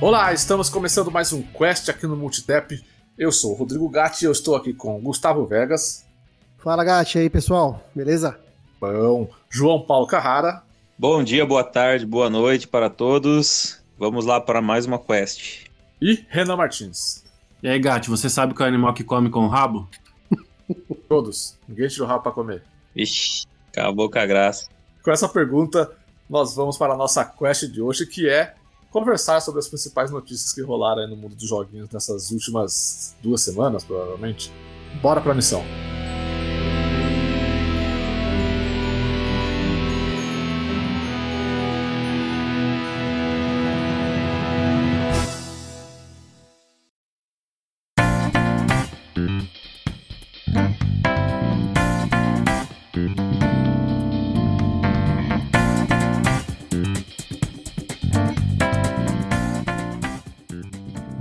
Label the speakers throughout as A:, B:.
A: Olá, estamos começando mais um Quest aqui no Multitap. Eu sou o Rodrigo Gatti e eu estou aqui com Gustavo Vegas.
B: Fala, Gatti, aí pessoal, beleza?
A: Bom, João Paulo Carrara.
C: Bom dia, boa tarde, boa noite para todos. Vamos lá para mais uma quest.
A: E Renan Martins.
D: E aí, Gatti, você sabe qual é o animal que come com o rabo?
A: Todos. Ninguém tira o rabo para comer.
C: Ixi, acabou com a graça.
A: Com essa pergunta, nós vamos para a nossa quest de hoje, que é conversar sobre as principais notícias que rolaram no mundo dos joguinhos nessas últimas duas semanas, provavelmente. Bora pra missão.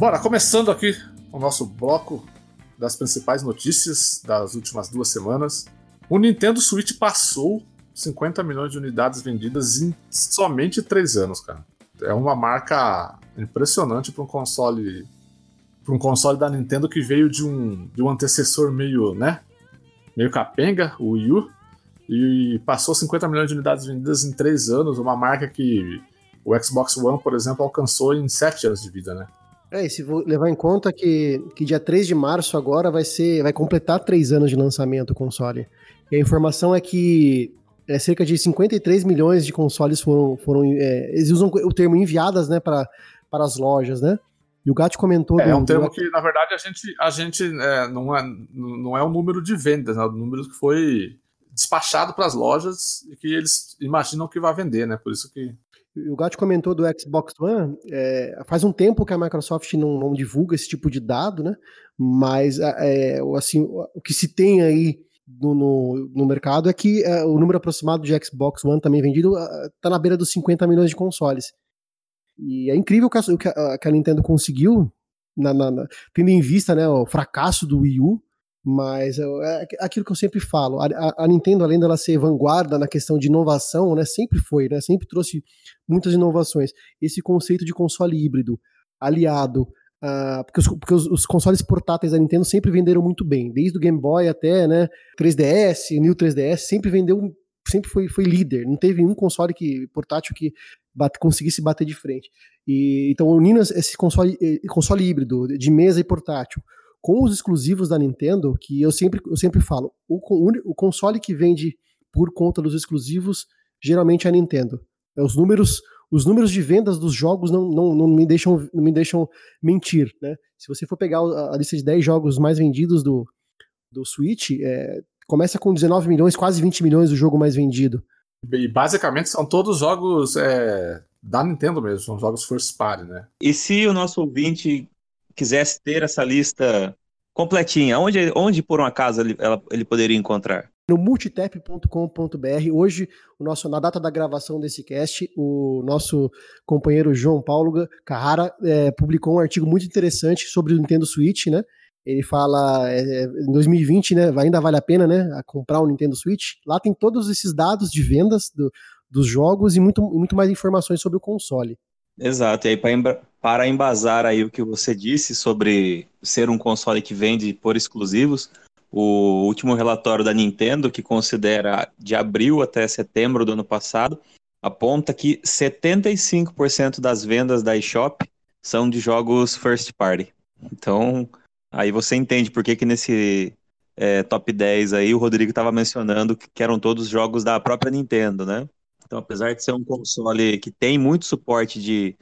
A: Bora, começando aqui o nosso bloco das principais notícias das últimas duas semanas. O Nintendo Switch passou 50 milhões de unidades vendidas em somente três anos, cara. É uma marca impressionante para um console para um console da Nintendo que veio de um, de um antecessor meio, né? Meio capenga, o Wii U, e passou 50 milhões de unidades vendidas em três anos, uma marca que o Xbox One, por exemplo, alcançou em sete anos de vida, né?
B: É, e se vou levar em conta que, que dia 3 de março agora vai ser. vai completar três anos de lançamento o console. E a informação é que é, cerca de 53 milhões de consoles foram. foram é, eles usam o termo enviadas né, para as lojas, né? E o Gato comentou.
A: É, do, é um termo do... que, na verdade, a gente, a gente é, não, é, não é um número de vendas, né? É um número que foi despachado para as lojas e que eles imaginam que vai vender, né? Por isso que
B: o Gato comentou do Xbox One, é, faz um tempo que a Microsoft não, não, divulga esse tipo de dado, né? Mas é, assim, o que se tem aí no, no, no mercado é que é, o número aproximado de Xbox One também vendido está na beira dos 50 milhões de consoles. E é incrível o que a, que a Nintendo conseguiu, na, na, na, tendo em vista né, o fracasso do Wii U, mas é, é aquilo que eu sempre falo, a, a, Nintendo, além dela ser vanguarda na questão de inovação, né, sempre foi, né, sempre trouxe muitas inovações. Esse conceito de console híbrido aliado Uh, porque, os, porque os, os, consoles portáteis da Nintendo sempre venderam muito bem, desde o Game Boy até né, 3DS, New 3DS, sempre vendeu, sempre foi, foi líder. Não teve um console que portátil que bate, conseguisse bater de frente. E, então, unindo esse console, eh, console híbrido de mesa e portátil com os exclusivos da Nintendo, que eu sempre, eu sempre falo, o, o console que vende por conta dos exclusivos geralmente é a Nintendo. É, os números os números de vendas dos jogos não, não, não, me, deixam, não me deixam mentir, né? Se você for pegar a, a lista de 10 jogos mais vendidos do, do Switch, é, começa com 19 milhões, quase 20 milhões o jogo mais vendido.
A: E basicamente são todos jogos é, da Nintendo mesmo, são jogos first party, né?
C: E se o nosso ouvinte quisesse ter essa lista completinha, onde, onde por um acaso ele, ela, ele poderia encontrar?
B: No multitap.com.br. Hoje, o nosso, na data da gravação desse cast, o nosso companheiro João Paulo Carrara é, publicou um artigo muito interessante sobre o Nintendo Switch, né? Ele fala é, é em 2020, né? Ainda vale a pena, né? A comprar um Nintendo Switch. Lá tem todos esses dados de vendas do, dos jogos e muito, muito mais informações sobre o console.
C: Exato, e aí para embasar aí o que você disse sobre ser um console que vende por exclusivos, o último relatório da Nintendo, que considera de abril até setembro do ano passado, aponta que 75% das vendas da eShop são de jogos first party. Então, aí você entende por que, que nesse é, top 10 aí o Rodrigo estava mencionando que eram todos jogos da própria Nintendo, né? Então, apesar de ser um console que tem muito suporte de,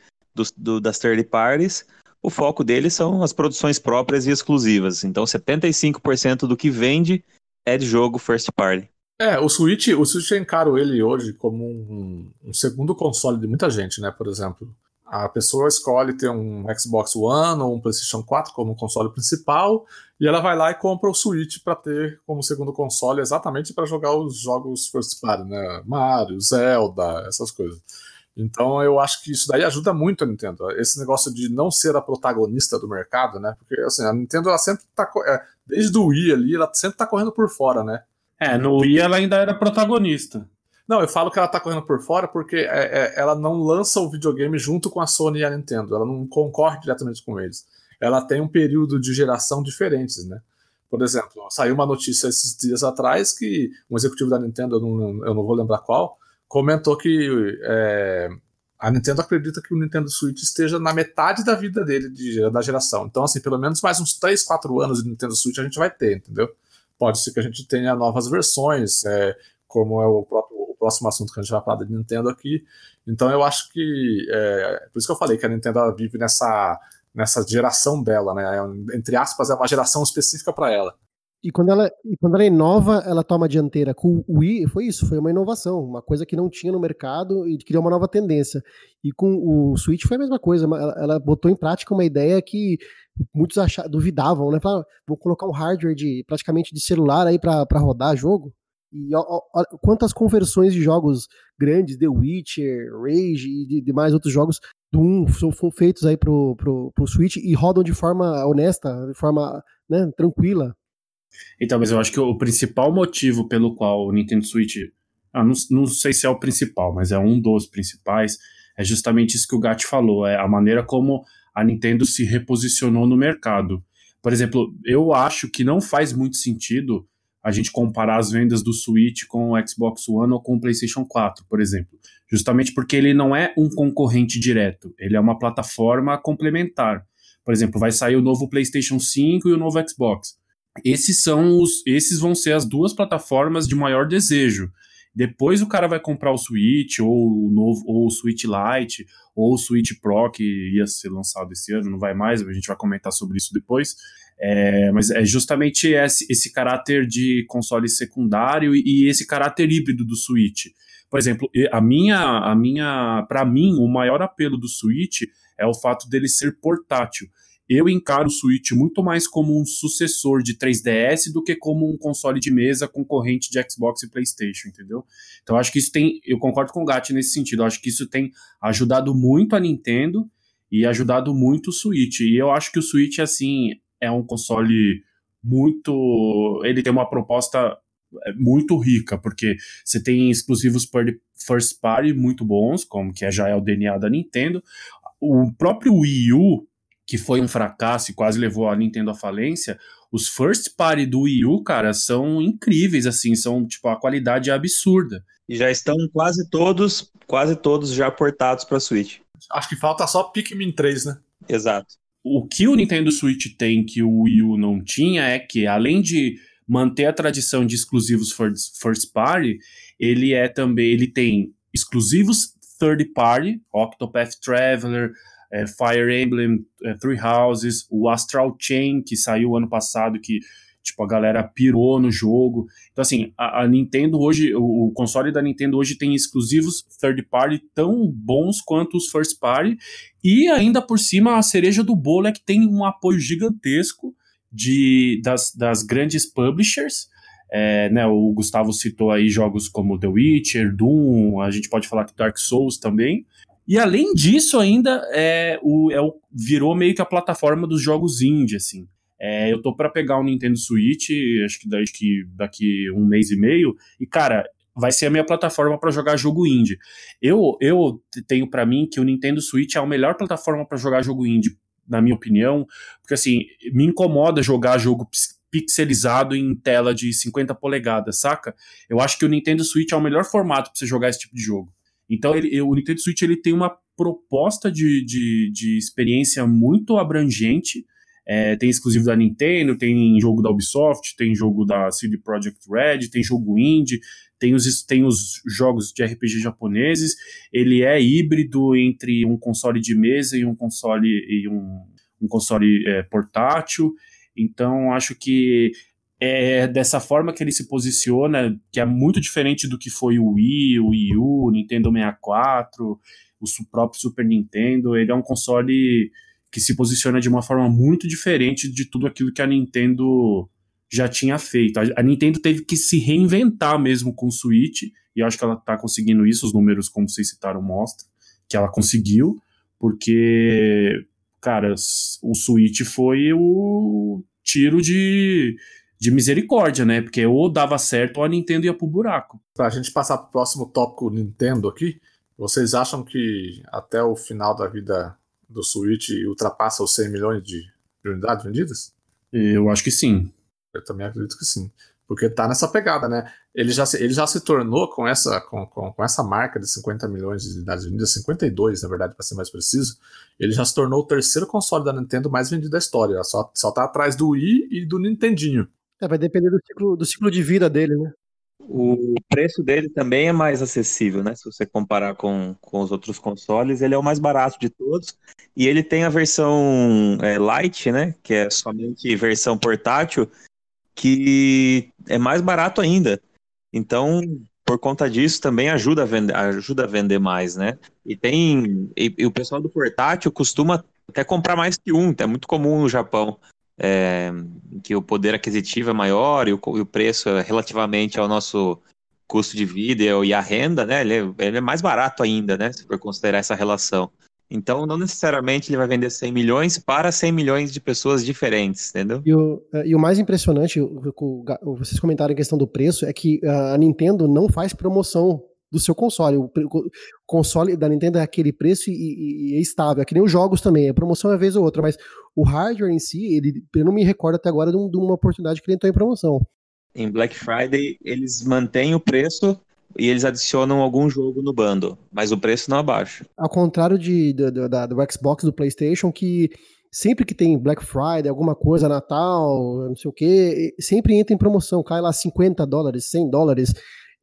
C: do, das third parties, o foco dele são as produções próprias e exclusivas. Então, 75% do que vende é de jogo first party.
A: É, o Switch, o Switch eu encaro ele hoje como um, um, segundo console de muita gente, né? Por exemplo, A pessoa escolhe ter um Xbox One ou um PlayStation 4 como console principal e ela vai lá e compra o Switch para ter como segundo console exatamente para jogar os jogos first party, né? Mario, Zelda, essas coisas. Então eu acho que isso daí ajuda muito a Nintendo. Esse negócio de não ser a protagonista do mercado, né? Porque assim, a Nintendo ela sempre tá. É, desde o Wii ali, ela sempre tá correndo por fora, né?
D: É, no Wii ela ainda era protagonista.
A: Não, eu falo que ela tá correndo por fora porque é, é, ela não lança o videogame junto com a Sony e a Nintendo. Ela não concorre diretamente com eles. Ela tem um período de geração diferentes, né? Por exemplo, saiu uma notícia esses dias atrás que um executivo da Nintendo, eu não, eu não vou lembrar qual, comentou que é, a Nintendo acredita que o Nintendo Switch esteja na metade da vida dele, de, da geração. Então, assim, pelo menos mais uns 3, 4 anos de Nintendo Switch a gente vai ter, entendeu? Pode ser que a gente tenha novas versões, é, como é o, próprio, o próximo assunto que a gente vai falar de Nintendo aqui. Então, eu acho que. É, por isso que eu falei que a Nintendo vive nessa, nessa geração dela, né? É, entre aspas, é uma geração específica para ela.
B: E quando, ela, e quando ela inova, ela toma a dianteira. Com o Wii, foi isso, foi uma inovação, uma coisa que não tinha no mercado e criou uma nova tendência. E com o Switch foi a mesma coisa, ela, ela botou em prática uma ideia que muitos achavam, duvidavam, né? Falaram, vou colocar um hardware de praticamente de celular aí para rodar jogo. E ó, ó, quantas conversões de jogos grandes, The Witcher, Rage e de, de mais outros jogos do 1 são feitos aí pro, pro, pro Switch e rodam de forma honesta, de forma né, tranquila.
D: Então, mas eu acho que o principal motivo pelo qual o Nintendo Switch. Ah, não, não sei se é o principal, mas é um dos principais. É justamente isso que o Gat falou. É a maneira como a Nintendo se reposicionou no mercado. Por exemplo, eu acho que não faz muito sentido a gente comparar as vendas do Switch com o Xbox One ou com o PlayStation 4, por exemplo. Justamente porque ele não é um concorrente direto, ele é uma plataforma complementar. Por exemplo, vai sair o novo PlayStation 5 e o novo Xbox esses são os, esses vão ser as duas plataformas de maior desejo. Depois o cara vai comprar o Switch ou o novo ou o Switch Lite ou o Switch Pro que ia ser lançado esse ano, não vai mais, a gente vai comentar sobre isso depois. É, mas é justamente esse, esse caráter de console secundário e, e esse caráter híbrido do Switch. Por exemplo, a minha, a minha, para mim, o maior apelo do Switch é o fato dele ser portátil eu encaro o Switch muito mais como um sucessor de 3DS do que como um console de mesa concorrente de Xbox e PlayStation, entendeu? Então acho que isso tem, eu concordo com o Gatti nesse sentido, acho que isso tem ajudado muito a Nintendo e ajudado muito o Switch. E eu acho que o Switch assim é um console muito, ele tem uma proposta é, muito rica, porque você tem exclusivos first party muito bons, como que já é o DNA da Nintendo. O próprio Wii U, que foi um fracasso e quase levou a Nintendo à falência, os first party do Wii U, cara, são incríveis, assim, são, tipo, a qualidade é absurda.
C: E já estão quase todos, quase todos já portados para Switch.
A: Acho que falta só Pikmin 3, né?
C: Exato.
D: O que o Nintendo Switch tem que o Wii U não tinha é que, além de manter a tradição de exclusivos first party, ele é também, ele tem exclusivos third party, Octopath Traveler, é, Fire Emblem é, Three Houses, o Astral Chain, que saiu ano passado, que tipo, a galera pirou no jogo. Então, assim, a, a, Nintendo hoje, o, o, console da Nintendo hoje tem exclusivos third party tão bons quanto os first party, e ainda por cima a cereja do bolo é que tem um apoio gigantesco de, das, das grandes publishers. É, né, o Gustavo citou aí jogos como The Witcher, Doom, a gente pode falar que Dark Souls também. E além disso, ainda é o, é o, virou meio que a plataforma dos jogos indie, assim. É, eu tô para pegar o Nintendo Switch, acho que daqui, daqui um mês e meio, e cara, vai ser a minha plataforma para jogar jogo indie. Eu, eu tenho para mim que o Nintendo Switch é a melhor plataforma para jogar jogo indie, na minha opinião, porque assim, me incomoda jogar jogo pixelizado em tela de 50 polegadas, saca? Eu acho que o Nintendo Switch é o melhor formato para você jogar esse tipo de jogo. Então ele, o Nintendo Switch ele tem uma proposta de, de, de experiência muito abrangente. É, tem exclusivo da Nintendo, tem jogo da Ubisoft, tem jogo da CD Projekt Red, tem jogo indie, tem os, tem os jogos de RPG japoneses. Ele é híbrido entre um console de mesa e um console e um, um console é, portátil. Então acho que é dessa forma que ele se posiciona, que é muito diferente do que foi o Wii, o Wii U, o Nintendo 64. o próprio Super Nintendo, ele é um console que se posiciona de uma forma muito diferente de tudo aquilo que a Nintendo já tinha feito. A, a Nintendo teve que se reinventar mesmo com o Switch, e acho que ela está conseguindo isso, os números, como vocês citaram, mostram que ela conseguiu, porque, cara, o Switch foi o tiro de, de misericórdia, né? Porque ou dava certo ou a Nintendo ia pro buraco.
A: Pra gente passar pro próximo tópico Nintendo aqui, vocês acham que até o final da vida do Switch ultrapassa os 100 milhões de, de unidades vendidas?
D: Eu acho que sim.
A: Eu também acredito que sim. Porque tá nessa pegada, né? Ele já se, ele já se tornou com essa, com, com, com essa marca de 50 milhões de unidades vendidas, 52, na verdade, para ser mais preciso. Ele já se tornou o terceiro console da Nintendo mais vendido da história. Só, só tá atrás do Wii e do Nintendinho.
B: É, vai depender do ciclo, do ciclo de vida dele, né?
C: O preço dele também é mais acessível, né? Se você comparar com, com os outros consoles, ele é o mais barato de todos. E ele tem a versão é, Lite, né? Que é somente versão portátil, que é mais barato ainda. Então, por conta disso, também ajuda a vender, ajuda a vender mais, né? E tem. E, e o pessoal do portátil costuma até comprar mais que um, é muito comum no Japão. É, que o poder aquisitivo é maior e o, e o, preço é relativamente ao nosso custo de vida e a renda, né? Ele é, ele é mais barato ainda, né? Se for considerar essa relação. Então, não necessariamente ele vai vender 100 milhões para 100 milhões de pessoas diferentes, entendeu?
B: E o, é, e o mais impressionante, vocês comentaram a questão do preço, é que a Nintendo não faz promoção do seu console. O, console da Nintendo é aquele preço e, e, e, é estável. É que nem os jogos também. A promoção é vez ou outra, mas o hardware em si, ele, eu não me recordo até agora de, um, de uma oportunidade que ele entrou em promoção.
C: Em Black Friday, eles mantêm o preço e eles adicionam algum jogo no bando, mas o preço não abaixa.
B: Ao contrário de, de, de, da, do Xbox, do PlayStation, que sempre que tem Black Friday, alguma coisa, Natal, não sei o que, sempre entra em promoção, cai lá 50 dólares, 100 dólares,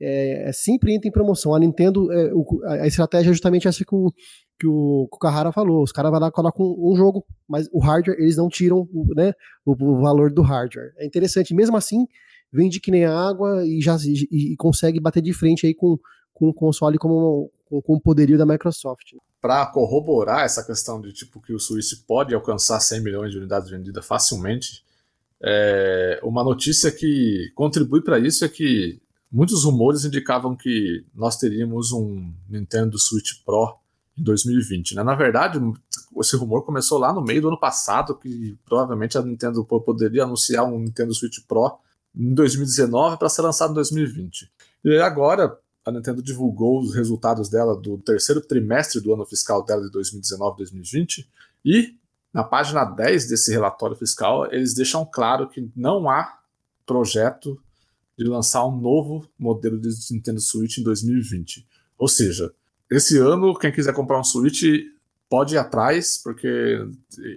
B: é, é, sempre entra em promoção. A Nintendo, é, o, a estratégia é justamente essa que o, que o, que o Carrara falou, os caras vão lá e colocam um, um, jogo, mas o hardware, eles não tiram né, o, o valor do hardware. É interessante, mesmo assim, vende que nem água e já e, e consegue bater de frente aí com, com o console como com, com o poderio da Microsoft.
A: Para corroborar essa questão de tipo que o Switch pode alcançar 100 milhões de unidades vendidas facilmente, é, uma notícia que contribui para isso é que muitos rumores indicavam que nós teríamos um Nintendo Switch Pro em 2020. Né? Na verdade, esse rumor começou lá no meio do ano passado, que provavelmente a Nintendo poderia anunciar um Nintendo Switch Pro em 2019 para ser lançado em 2020. E agora a Nintendo divulgou os resultados dela do terceiro trimestre do ano fiscal dela de 2019-2020 e na página 10 desse relatório fiscal eles deixam claro que não há projeto de lançar um novo modelo de Nintendo Switch em 2020. Ou seja, esse ano quem quiser comprar um Switch pode ir atrás, porque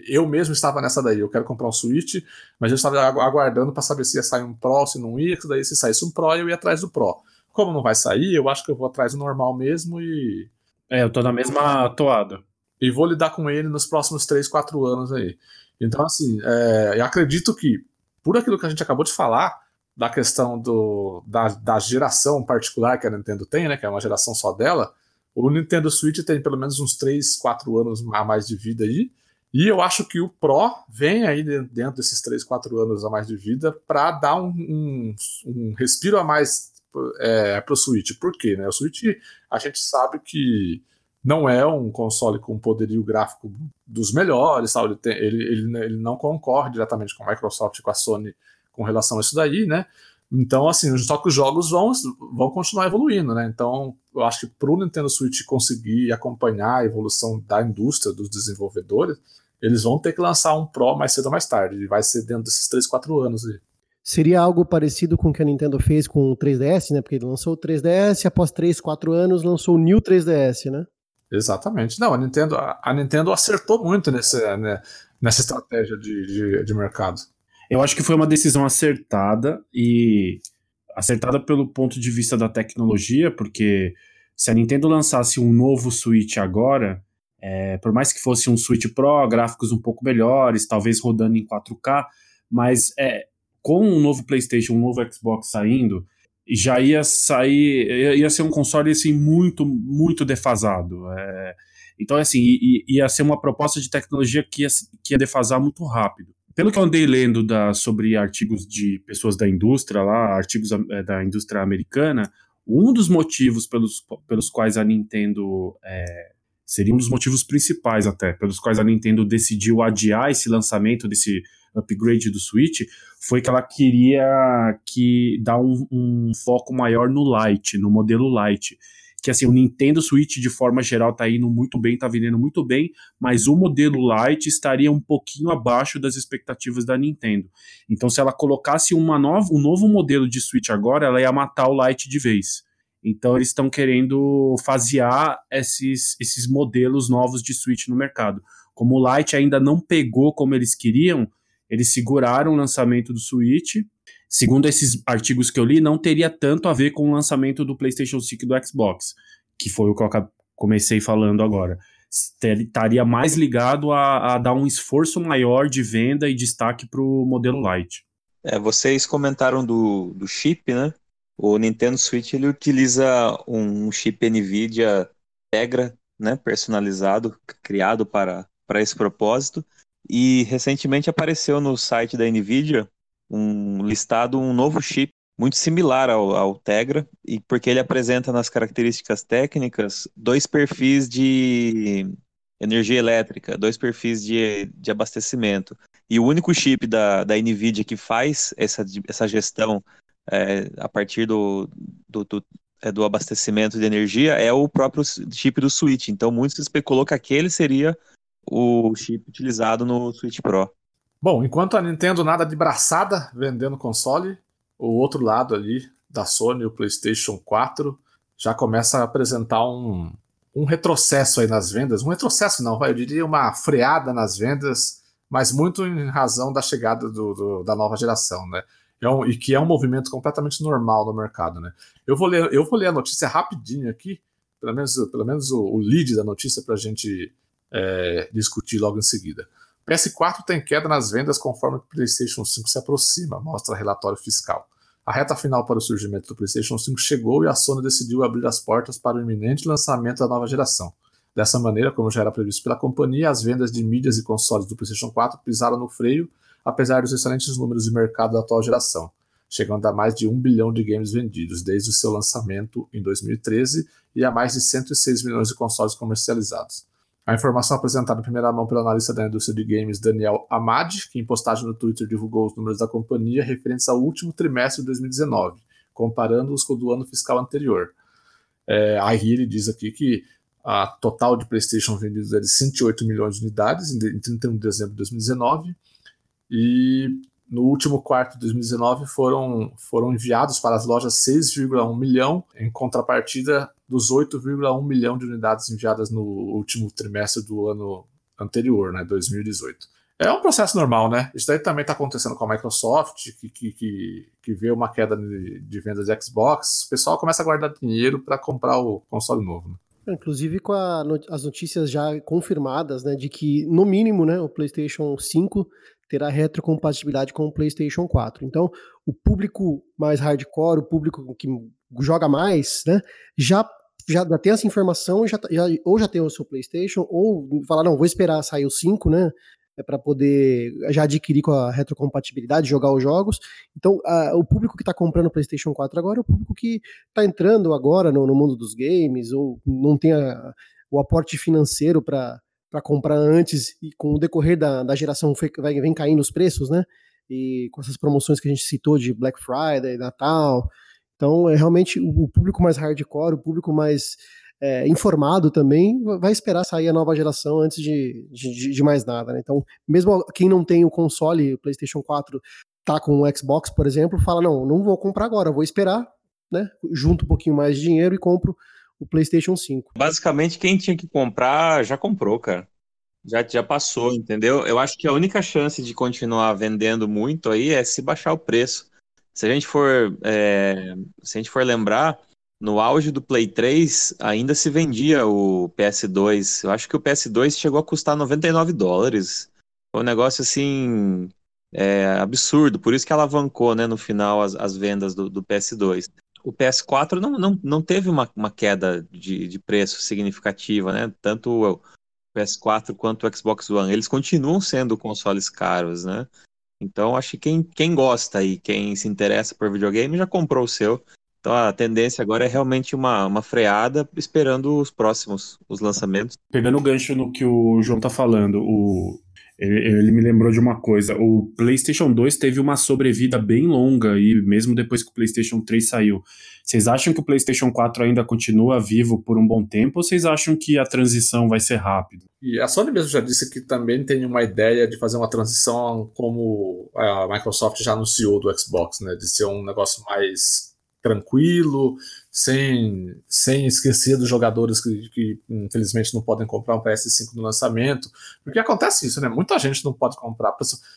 A: eu mesmo estava nessa daí. Eu quero comprar um Switch, mas eu estava aguardando para saber se ia sair um Pro, se não ia, daí se saísse um Pro, eu ia atrás do Pro. Como não vai sair, eu acho que eu vou atrás do normal mesmo e.
D: É, eu tô na mesma toada.
A: E vou lidar com ele nos próximos 3, 4 anos aí. Então, assim, é, eu acredito que, por aquilo que a gente acabou de falar, da questão do, da, da geração particular que a Nintendo tem, né, que é uma geração só dela, o Nintendo Switch tem pelo menos uns 3, 4 anos a mais de vida aí. E eu acho que o Pro vem aí dentro desses 3, 4 anos a mais de vida para dar um, um, um, respiro a mais é, para o Switch. Por quê? Né? O Switch a gente sabe que não é um console com poderio gráfico dos melhores, Ele, tem, ele, ele, ele, não concorre diretamente com a Microsoft e com a Sony com relação a isso daí, né? Então, assim, só que os jogos vão, vão continuar evoluindo, né? Então, eu acho que para o Nintendo Switch conseguir acompanhar a evolução da indústria, dos desenvolvedores, eles vão ter que lançar um Pro mais cedo ou mais tarde. E vai ser dentro desses 3, 4 anos aí.
B: Seria algo parecido com o que a Nintendo fez com o 3DS, né? Porque ele lançou o 3DS, após 3, 4 anos lançou o New 3DS, né?
A: Exatamente. Não, a Nintendo, a Nintendo acertou muito nessa, né, nessa estratégia de, de, de mercado.
D: Eu acho que foi uma decisão acertada e acertada pelo ponto de vista da tecnologia, porque se a Nintendo lançasse um novo Switch agora, é, por mais que fosse um Switch Pro, gráficos um pouco melhores, talvez rodando em 4K, mas é, com um novo PlayStation, um novo Xbox saindo, já ia sair, ia ser um console assim muito, muito defasado. É, Então, assim, ia ser uma proposta de tecnologia que ia, que ia defasar muito rápido. Pelo que eu andei lendo da, sobre artigos de pessoas da indústria lá, artigos é, da indústria americana, um dos motivos pelos, pelos quais a Nintendo é, seria um dos motivos principais até pelos quais a Nintendo decidiu adiar esse lançamento desse upgrade do Switch foi que ela queria que dar um, um foco maior no Lite, no modelo Lite que assim, o Nintendo Switch de forma geral tá indo muito bem, tá vendendo muito bem, mas o modelo Lite estaria um pouquinho abaixo das expectativas da Nintendo. Então, se ela colocasse uma nova, um novo modelo de Switch agora, ela ia matar o Lite de vez. Então eles estão querendo fasear esses, esses modelos novos de Switch no mercado. Como o Lite ainda não pegou como eles queriam, eles seguraram o lançamento do Switch. Segundo esses artigos que eu li, não teria tanto a ver com o lançamento do PlayStation 5 e do Xbox, que foi o que eu comecei falando agora. Estaria mais ligado a, a dar um esforço maior de venda e destaque para o modelo Lite.
C: É, vocês comentaram do, do chip, né? O Nintendo Switch ele utiliza um chip NVIDIA Tegra, né, personalizado, criado para, para esse propósito. E recentemente apareceu no site da NVIDIA um listado um novo chip muito similar ao, ao Tegra, e porque ele apresenta nas características técnicas dois perfis de energia elétrica, dois perfis de, de abastecimento. E o único chip da, da NVIDIA que faz essa, essa gestão é, a partir do, do, do, é, do, abastecimento de energia é o próprio chip do Switch. Então, muito se especulou que aquele seria o chip utilizado no Switch Pro.
A: Bom, enquanto a Nintendo nada de braçada vendendo console, o outro lado ali da Sony, o PlayStation 4, já começa a apresentar um, um retrocesso aí nas vendas. Um retrocesso não, eu diria uma freada nas vendas, mas muito em razão da chegada do, do, da nova geração, né? É um, e que é um movimento completamente normal no mercado, né? Eu vou ler, eu vou ler a notícia rapidinho aqui, pelo menos, pelo menos o, o lead da notícia para a gente é, discutir logo em seguida. PS4 tem queda nas vendas conforme o PlayStation 5 se aproxima, mostra relatório fiscal. A reta final para o surgimento do PlayStation 5 chegou e a Sony decidiu abrir as portas para o iminente lançamento da nova geração. Dessa maneira, como já era previsto pela companhia, as vendas de mídias e consoles do PlayStation 4 pisaram no freio apesar dos excelentes números de mercado da atual geração, chegando a mais de 1 bilhão de games vendidos desde o seu lançamento em 2013 e a mais de 106 milhões de consoles comercializados. A informação apresentada em primeira mão pelo analista da indústria de games Daniel Amad, que em postagem no Twitter divulgou os números da companhia referentes ao último trimestre de 2019, comparando-os com o do ano fiscal anterior. É, aí ele diz aqui que a total de PlayStation vendidos é de 108 milhões de unidades em 31 de dezembro de 2019 e no último quarto de 2019 foram, foram enviados para as lojas 6,1 milhão, em contrapartida dos 8,1 milhão de unidades enviadas no último trimestre do ano anterior, né, 2018. É um processo normal, né? Isso daí também está acontecendo com a Microsoft, que, que, que, vê uma queda de, de vendas de Xbox. O pessoal começa a guardar dinheiro para comprar o console novo.
B: Né? Inclusive com a, as notícias já confirmadas, né, de que no mínimo, né, o PlayStation 5 terá retrocompatibilidade com o PlayStation 4. Então, o público mais hardcore, o público que joga mais, né, já já tem essa informação, já, já, ou já tem o seu PlayStation, ou falar, não, vou esperar sair o 5, né, é para poder já adquirir com a retrocompatibilidade, jogar os jogos. Então, a, o público que está comprando o PlayStation 4 agora é o público que está entrando agora no, no, mundo dos games, ou não tem a, o aporte financeiro para para comprar antes e com o decorrer da, da geração vem caindo os preços, né? E com essas promoções que a gente citou de Black Friday, Natal. Então, é realmente o, o público mais hardcore, o público mais é, informado também, vai esperar sair a nova geração antes de, de, de mais nada, né? Então, mesmo quem não tem o console, o PlayStation 4, tá com o Xbox, por exemplo, fala: não, não vou comprar agora, vou esperar, né? Junto um pouquinho mais de dinheiro e compro o PlayStation 5.
C: Basicamente, quem tinha que comprar já comprou, cara. Já, já passou, entendeu? Eu acho que a única chance de continuar vendendo muito aí é se baixar o preço. Se a gente for, é, se a gente for lembrar, no auge do Play 3 ainda se vendia o PS2. Eu acho que o PS2 chegou a custar 99 dólares. Foi um negócio assim é, absurdo. Por isso que alavancou, né, no final as, as vendas do, do PS2. O PS4 não, não, não teve uma, uma queda de, de preço significativa, né? Tanto o PS4 quanto o Xbox One. Eles continuam sendo consoles caros, né? Então, acho que quem, quem gosta e quem se interessa por videogame já comprou o seu. Então, a tendência agora é realmente uma, uma freada, esperando os próximos, os lançamentos.
D: Pegando o gancho no que o João tá falando, o, ele, ele, me lembrou de uma coisa. O PlayStation 2 teve uma sobrevida bem longa, e mesmo depois que o PlayStation 3 saiu. Vocês acham que o PlayStation 4 ainda continua vivo por um bom tempo ou vocês acham que a transição vai ser rápida?
A: E a Sony mesmo já disse que também tem uma ideia de fazer uma transição como a Microsoft já anunciou do Xbox, né? De ser um negócio mais tranquilo, sem, sem esquecer dos jogadores que, que, infelizmente não podem comprar um PS5 no lançamento, porque acontece isso, né? Muita gente não pode comprar,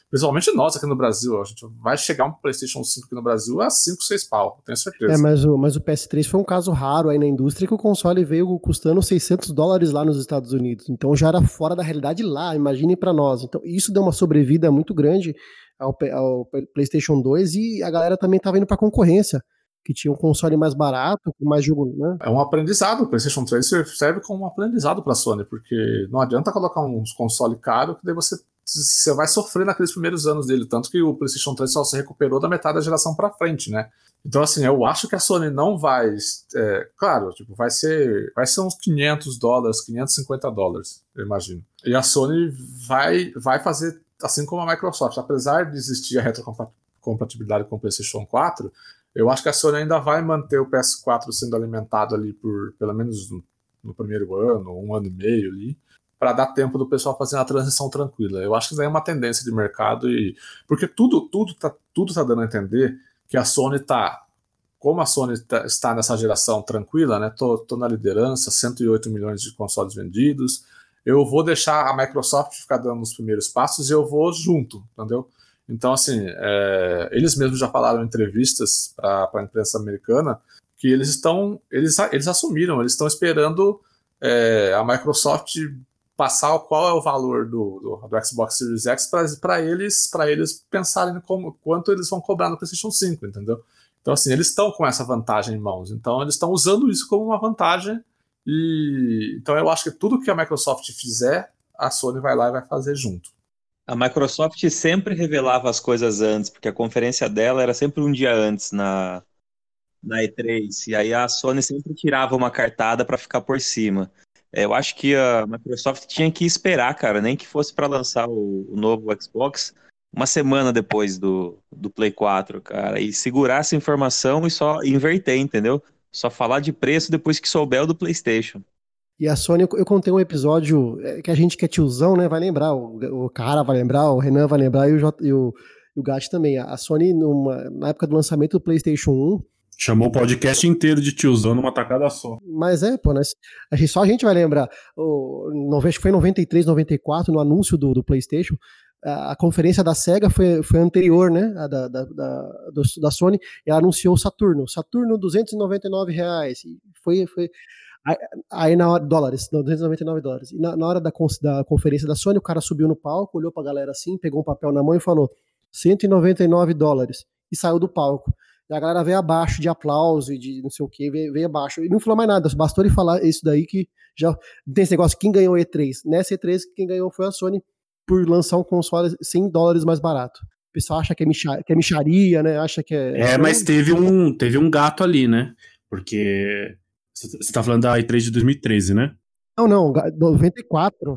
A: principalmente nós aqui no Brasil. A gente vai chegar um PlayStation 5 aqui no Brasil a 5, 6 pau, tenho certeza.
B: É, mas o, mas o PS3 foi um caso raro aí na indústria que o console veio custando 600 dólares lá nos Estados Unidos, então já era fora da realidade lá, imagine para nós. Então isso deu uma sobrevida muito grande ao, ao PlayStation 2 e a galera também estava indo para concorrência que tinha um console mais barato, com mais jogo, né?
A: É um aprendizado. O PlayStation 3 serve como um aprendizado para a Sony, porque não adianta colocar um console caro que daí você você vai sofrer naqueles primeiros anos dele, tanto que o PlayStation 3 só se recuperou da metade da geração para frente, né? Então, assim, eu acho que a Sony não vai. É, claro, tipo, vai ser, vai ser uns 500 dólares, 550 dólares, eu imagino. E a Sony vai, vai fazer assim como a Microsoft, apesar de existir a retrocompatibilidade com o PlayStation 4, eu acho que a Sony ainda vai manter o PS4 sendo alimentado ali por pelo menos no, no primeiro ano, um ano e meio ali, para dar tempo do pessoal fazer a transição tranquila. Eu acho que isso é uma tendência de mercado e porque tudo tudo tá tudo tá dando a entender que a Sony tá como a Sony tá, está nessa geração tranquila, né? Tô, tô na liderança, 108 milhões de consoles vendidos. Eu vou deixar a Microsoft ficar dando os primeiros passos e eu vou junto, entendeu? Então, assim, é, eles mesmos já falaram em entrevistas para a imprensa americana que eles estão, eles, eles assumiram, eles estão esperando é, a Microsoft passar qual é o valor do, do, do Xbox Series X para eles, para eles pensarem como, quanto eles vão cobrar no PlayStation 5, entendeu? Então, assim, eles estão com essa vantagem em mãos. Então, eles estão usando isso como uma vantagem. E então, eu acho que tudo que a Microsoft fizer, a Sony vai lá e vai fazer junto.
C: A Microsoft sempre revelava as coisas antes, porque a conferência dela era sempre um dia antes na, na E3. E aí a Sony sempre tirava uma cartada para ficar por cima. É, eu acho que a Microsoft tinha que esperar, cara, nem que fosse para lançar o, o, novo Xbox uma semana depois do, do Play 4, cara, e segurar essa informação e só inverter, entendeu? Só falar de preço depois que souber o do PlayStation.
B: E a Sony, eu contei um episódio é, que a gente que é tiozão, né, vai lembrar, o, o cara vai lembrar, o Renan vai lembrar e o, J, e o, e o Gat também. A Sony, numa, na época do lançamento do PlayStation 1.
D: Chamou o podcast inteiro de tiozão numa tacada só.
B: Mas é, pô, a gente, só a gente vai lembrar. O, acho que foi em 93, 94, no anúncio do, do PlayStation. A, a conferência da SEGA foi, foi anterior, né? A da, da, da, da Sony. E ela anunciou o Saturno. Saturno, 299 reais. Foi, foi, Aí, na hora, dólares, 299 dólares. E na, na hora da, da, conferência da Sony, o cara subiu no palco, olhou pra galera assim, pegou um papel na mão e falou: 199 dólares. E saiu do palco. E a galera veio abaixo de aplauso e de não sei o que, veio, veio, abaixo. E não falou mais nada, bastou ele falar isso daí que já tem esse negócio: quem ganhou E3? Nessa E3, quem ganhou foi a Sony por lançar um console 100 dólares mais barato. O pessoal acha que é, micha, que é micharia, né? Acha que é.
D: É, mas teve um, teve um gato ali, né? Porque você tá falando da E3 de 2013, né?
B: Não, não, 94.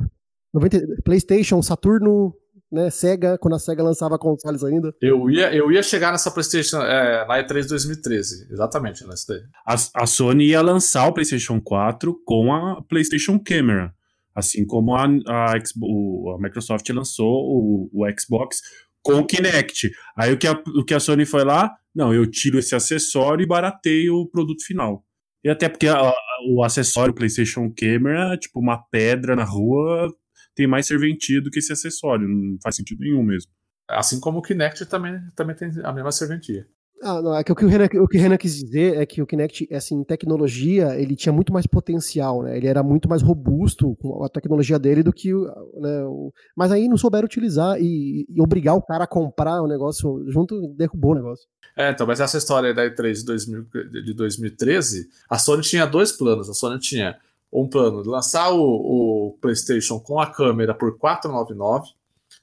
B: 90, PlayStation, Saturno, né, Sega, quando a Sega lançava consoles ainda.
A: Eu ia, eu ia chegar nessa PlayStation é, na E3 de 2013, exatamente, nessa daí.
D: A, a, Sony ia lançar o PlayStation 4 com a PlayStation Camera, assim como a, a, a Microsoft lançou o, o, Xbox com o Kinect. Aí o que, a, o que a Sony foi lá? Não, eu tiro esse acessório e barateio o produto final. E até porque a, a, o acessório PlayStation Camera, tipo, uma pedra na rua, tem mais serventia do que esse acessório. Não faz sentido nenhum mesmo.
A: Assim como o Kinect também, também tem a mesma serventia.
B: Ah, não, é que o que o, Renan, o que o Renan quis dizer é que o Kinect, assim, em tecnologia, ele tinha muito mais potencial, né? Ele era muito mais robusto com a tecnologia dele do que né, o. Mas aí não souberam utilizar e, e, obrigar o cara a comprar o negócio junto, derrubou o negócio.
A: É, então, mas essa história da E3 de, 2000, de 2013, a Sony tinha dois planos. A Sony tinha um plano de lançar o, o PlayStation com a câmera por 499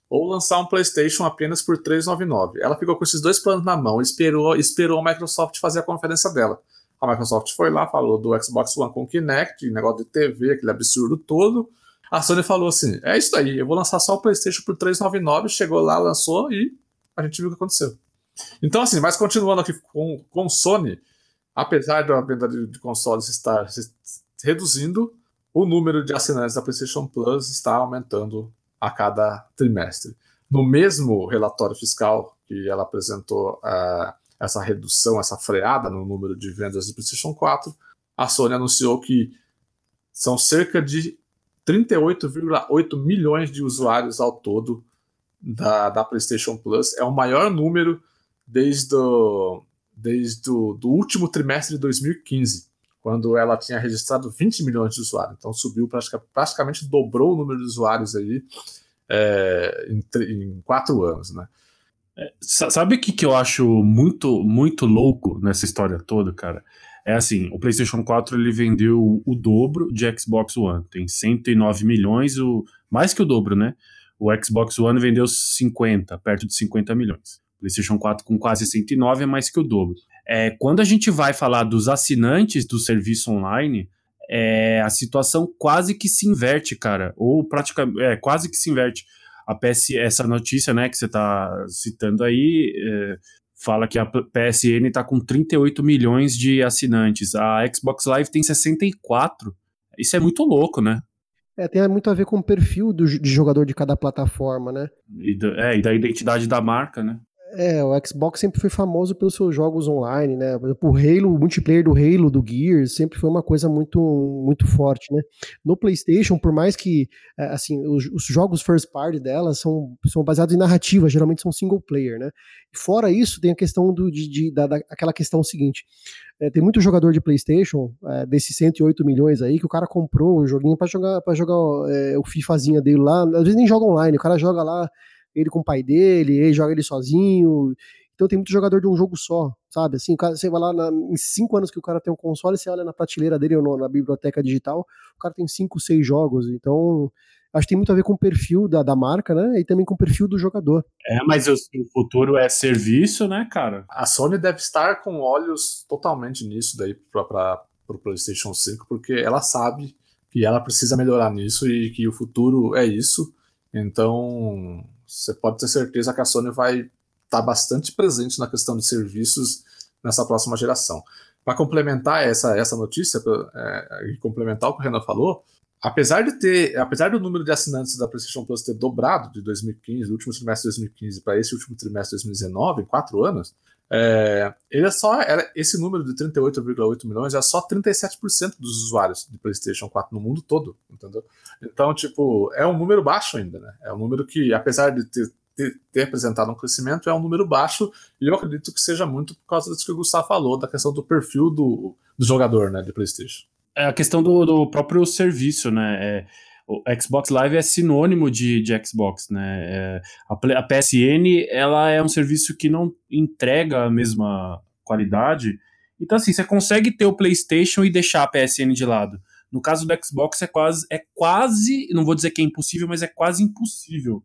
A: ou lançar um PlayStation apenas por 399. Ela ficou com esses dois planos na mão, esperou, esperou a Microsoft fazer a conferência dela. A Microsoft foi lá, falou do Xbox One com Kinect, negócio de TV, aquele absurdo todo. A Sony falou assim: é isso aí, eu vou lançar só o PlayStation por 399. Chegou lá, lançou e a gente viu o que aconteceu. Então, assim, mas continuando aqui com, com Sony, apesar da venda de, consoles estar reduzindo, o número de assinantes da PlayStation Plus está aumentando a cada trimestre. No mesmo relatório fiscal que ela apresentou uh, essa redução, essa freada no número de vendas de PlayStation 4, a Sony anunciou que são cerca de 38,8 milhões de usuários ao todo da, da PlayStation Plus. É o maior número desde o, desde o do último trimestre de 2015, quando ela tinha registrado 20 milhões de usuários. Então subiu praticamente, dobrou o número de usuários aí é, em, em, quatro anos, né?
D: É, sabe o que, que eu acho muito, muito louco nessa história toda, cara? É assim, o PlayStation 4 ele vendeu o dobro de Xbox One, tem 109 milhões, o, mais que o dobro, né? O Xbox One vendeu 50, perto de 50 milhões. PlayStation 4 com quase 109 é mais que o dobro. É, quando a gente vai falar dos assinantes do serviço online, é, a situação quase que se inverte, cara. Ou praticamente, é, quase que se inverte. A PS, essa notícia, né, que você está citando aí, é, fala que a PSN está com 38 milhões de assinantes. A Xbox Live tem 64. Isso é muito louco, né?
B: É, tem muito a ver com o perfil do, de jogador de cada plataforma, né?
D: E da, é, e da identidade da marca, né?
B: É, o Xbox sempre foi famoso pelos seus jogos online, né? Por exemplo, o Halo, o multiplayer do Halo, do Gears, sempre foi uma coisa muito, muito forte, né? No PlayStation, por mais que, é, assim, os, os jogos first party dela são, são baseados em narrativa, geralmente são single player, né? Fora isso, tem a questão do, de, de da, aquela questão seguinte. É, tem muito jogador de PlayStation, é, desses 108 milhões aí, que o cara comprou o joguinho para jogar, pra jogar é, o FIFAzinha dele lá. Às vezes nem joga online, o cara joga lá ele com o pai dele, ele joga ele sozinho. Então tem muito jogador de um jogo só, sabe? Assim, você vai lá na, em cinco anos que o cara tem um console, você olha na prateleira dele ou no, na biblioteca digital, o cara tem cinco, seis jogos. Então acho que tem muito a ver com o perfil da, da marca, né? E também com o perfil do jogador.
D: É, mas o, o futuro é serviço, né, cara?
A: A Sony deve estar com olhos totalmente nisso daí para o PlayStation 5, porque ela sabe que ela precisa melhorar nisso e que o futuro é isso. Então, você pode ter certeza que a Sony vai estar tá bastante presente na questão de serviços nessa próxima geração. Para complementar essa, essa notícia é, e complementar o que o Renan falou, apesar de ter, apesar do número de assinantes da PlayStation Plus ter dobrado de 2015, do último trimestre de 2015 para esse último trimestre de 2019, em quatro anos, é, ele é só era, esse número de 38,8 milhões é só 37% dos usuários de PlayStation 4 no mundo todo, entendeu? Então, tipo, é um número baixo ainda, né? É um número que, apesar de ter, ter, ter apresentado um crescimento, é um número baixo e eu acredito que seja muito por causa disso que o Gustavo falou, da questão do perfil do, do jogador, né, de PlayStation.
D: É a questão do, do próprio serviço, né? É, o Xbox Live é sinônimo de, de Xbox, né? É, a, a, PSN ela é um serviço que não entrega a mesma qualidade. Então, assim, você consegue ter o PlayStation e deixar a PSN de lado. No caso do Xbox é quase, é quase, não vou dizer que é impossível, mas é quase impossível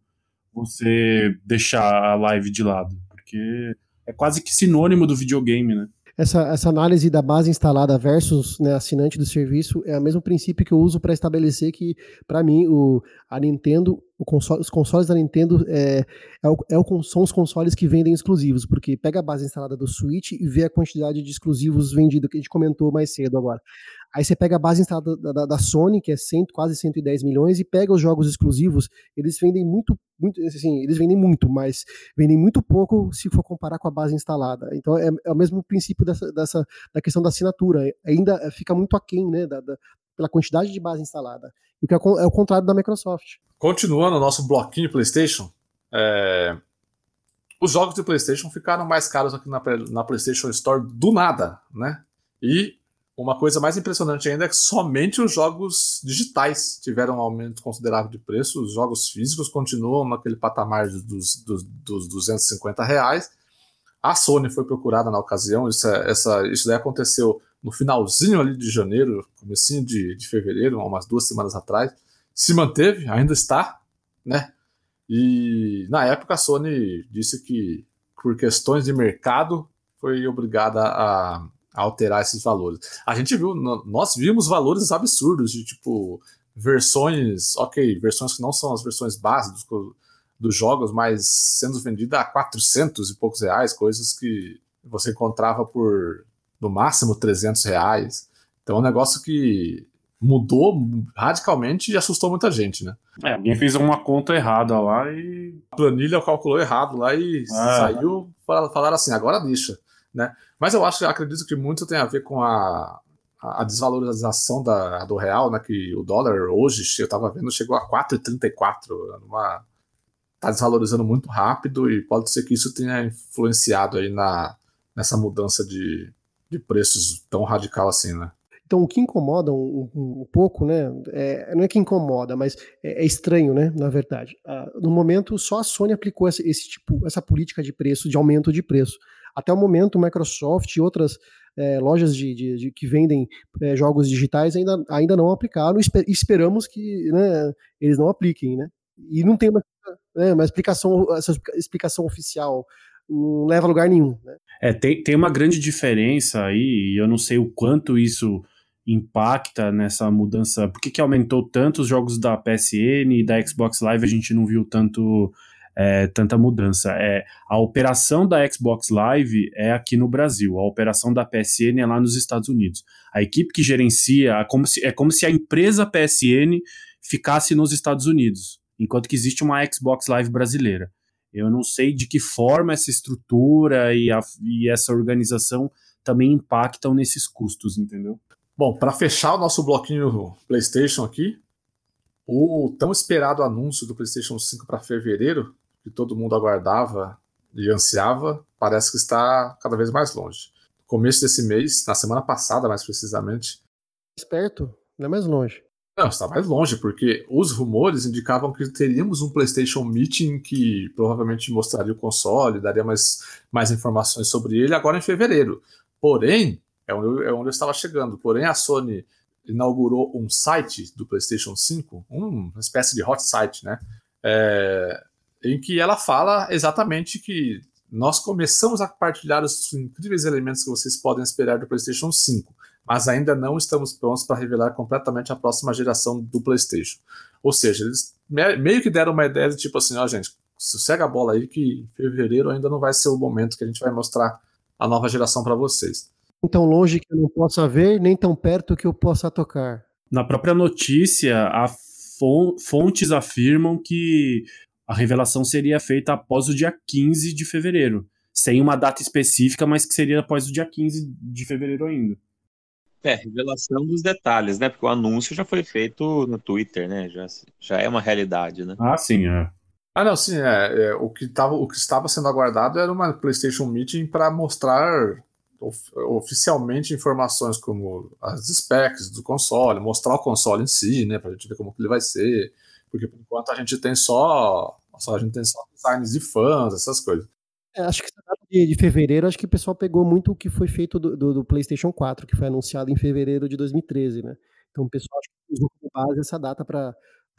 D: você deixar a live de lado, porque é quase que sinônimo do videogame, né?
B: Essa, essa análise da base instalada versus né, assinante do serviço é o mesmo princípio que eu uso para estabelecer que, para mim, o, a Nintendo, console, os consoles da Nintendo é, é, o, é o, são os consoles que vendem exclusivos, porque pega a base instalada do Switch e vê a quantidade de exclusivos vendidos, que a gente comentou mais cedo agora. Aí você pega a base instalada da, da, da Sony, que é 100, quase 110 milhões, e pega os jogos exclusivos, eles vendem muito, muito, assim, eles vendem muito, mas vendem muito pouco se for comparar com a base instalada. Então é, é o mesmo princípio dessa, dessa da questão da assinatura. Ainda fica muito aquém, né, da, da, pela quantidade de base instalada. O que é, é o contrário da Microsoft.
A: Continuando o nosso bloquinho PlayStation, é... os jogos de PlayStation ficaram mais caros aqui na, na PlayStation Store do nada, né? E uma coisa mais impressionante ainda é que somente os jogos digitais tiveram um aumento considerável de preço, os jogos físicos continuam naquele patamar dos, dos, dos 250 reais. A Sony foi procurada na ocasião, isso, é, essa, isso daí aconteceu no finalzinho ali de janeiro, comecinho de, de fevereiro, umas duas semanas atrás, se manteve, ainda está, né? E na época a Sony disse que por questões de mercado foi obrigada a alterar esses valores. A gente viu, nós vimos valores absurdos de tipo versões, ok, versões que não são as versões básicas dos, dos jogos, mas sendo vendida a 400 e poucos reais, coisas que você encontrava por no máximo 300 reais. Então é um negócio que mudou radicalmente e assustou muita gente, né?
D: É, alguém fez uma conta errada lá e.
A: A planilha calculou errado lá e ah. saiu, falaram assim, agora deixa. Né? Mas eu acho, acredito que muito tem a ver com a, a desvalorização da, do real, né? Que o dólar hoje, eu estava vendo, chegou a 4,34, numa tá desvalorizando muito rápido e pode ser que isso tenha influenciado aí na, nessa mudança de, de preços tão radical assim, né?
B: Então, o que incomoda um, um, um pouco, né? É, não é que incomoda, mas é, é estranho, né? Na verdade, ah, no momento só a Sony aplicou esse, esse, tipo, essa política de preço, de aumento de preço. Até o momento, Microsoft e outras é, lojas de, de, de, que vendem é, jogos digitais ainda, ainda não aplicaram. Esper, esperamos que né, eles não apliquem, né? E não tem uma, né, uma explicação, essa explicação oficial não leva a lugar nenhum. Né?
D: É, tem, tem uma grande diferença aí, e eu não sei o quanto isso impacta nessa mudança. Por que, que aumentou tanto os jogos da PSN e da Xbox Live? A gente não viu tanto é, tanta mudança. É, a operação da Xbox Live é aqui no Brasil, a operação da PSN é lá nos Estados Unidos. A equipe que gerencia é como se, é como se a empresa PSN ficasse nos Estados Unidos, enquanto que existe uma Xbox Live brasileira. Eu não sei de que forma essa estrutura e, a, e essa organização também impactam nesses custos, entendeu?
A: Bom, para fechar o nosso bloquinho PlayStation aqui, o tão esperado anúncio do PlayStation 5 para fevereiro que todo mundo aguardava e ansiava, parece que está cada vez mais longe. Começo desse mês, na semana passada mais precisamente.
B: Mais perto, não é mais longe.
A: Não, está mais longe, porque os rumores indicavam que teríamos um PlayStation Meeting que provavelmente mostraria o console, daria mais, mais informações sobre ele agora em fevereiro. Porém, é onde, é onde eu estava chegando. Porém, a Sony inaugurou um site do PlayStation 5, uma espécie de hot site, né? É, em que ela fala exatamente que nós começamos a compartilhar os incríveis elementos que vocês podem esperar do PlayStation 5, mas ainda não estamos prontos para revelar completamente a próxima geração do PlayStation. Ou seja, eles meio que deram uma ideia de tipo assim: ó, gente, sossega a bola aí que em fevereiro ainda não vai ser o momento que a gente vai mostrar a nova geração para vocês.
B: Tão longe que eu não possa ver, nem tão perto que eu possa tocar.
D: Na própria notícia, a fontes afirmam que a revelação seria feita após o dia 15 de fevereiro, sem uma data específica, mas que seria após o dia 15 de fevereiro ainda.
C: É, revelação dos detalhes, né? Porque o anúncio já foi feito no Twitter, né? Já, já é uma realidade, né?
D: Ah, sim, é.
A: Ah, não, sim, é, é, o, que tava, o que estava sendo aguardado era uma PlayStation Meeting para mostrar of, oficialmente informações como as specs do console, mostrar o console em si, né, para a gente ver como que ele vai ser, porque por enquanto a gente tem só só a gente tem só designs de fãs, essas coisas.
B: É, acho que de, de, fevereiro, acho que o pessoal pegou muito o que foi feito do, do, do, PlayStation 4, que foi anunciado em fevereiro de 2013, né? Então o pessoal acho que usou como base essa data para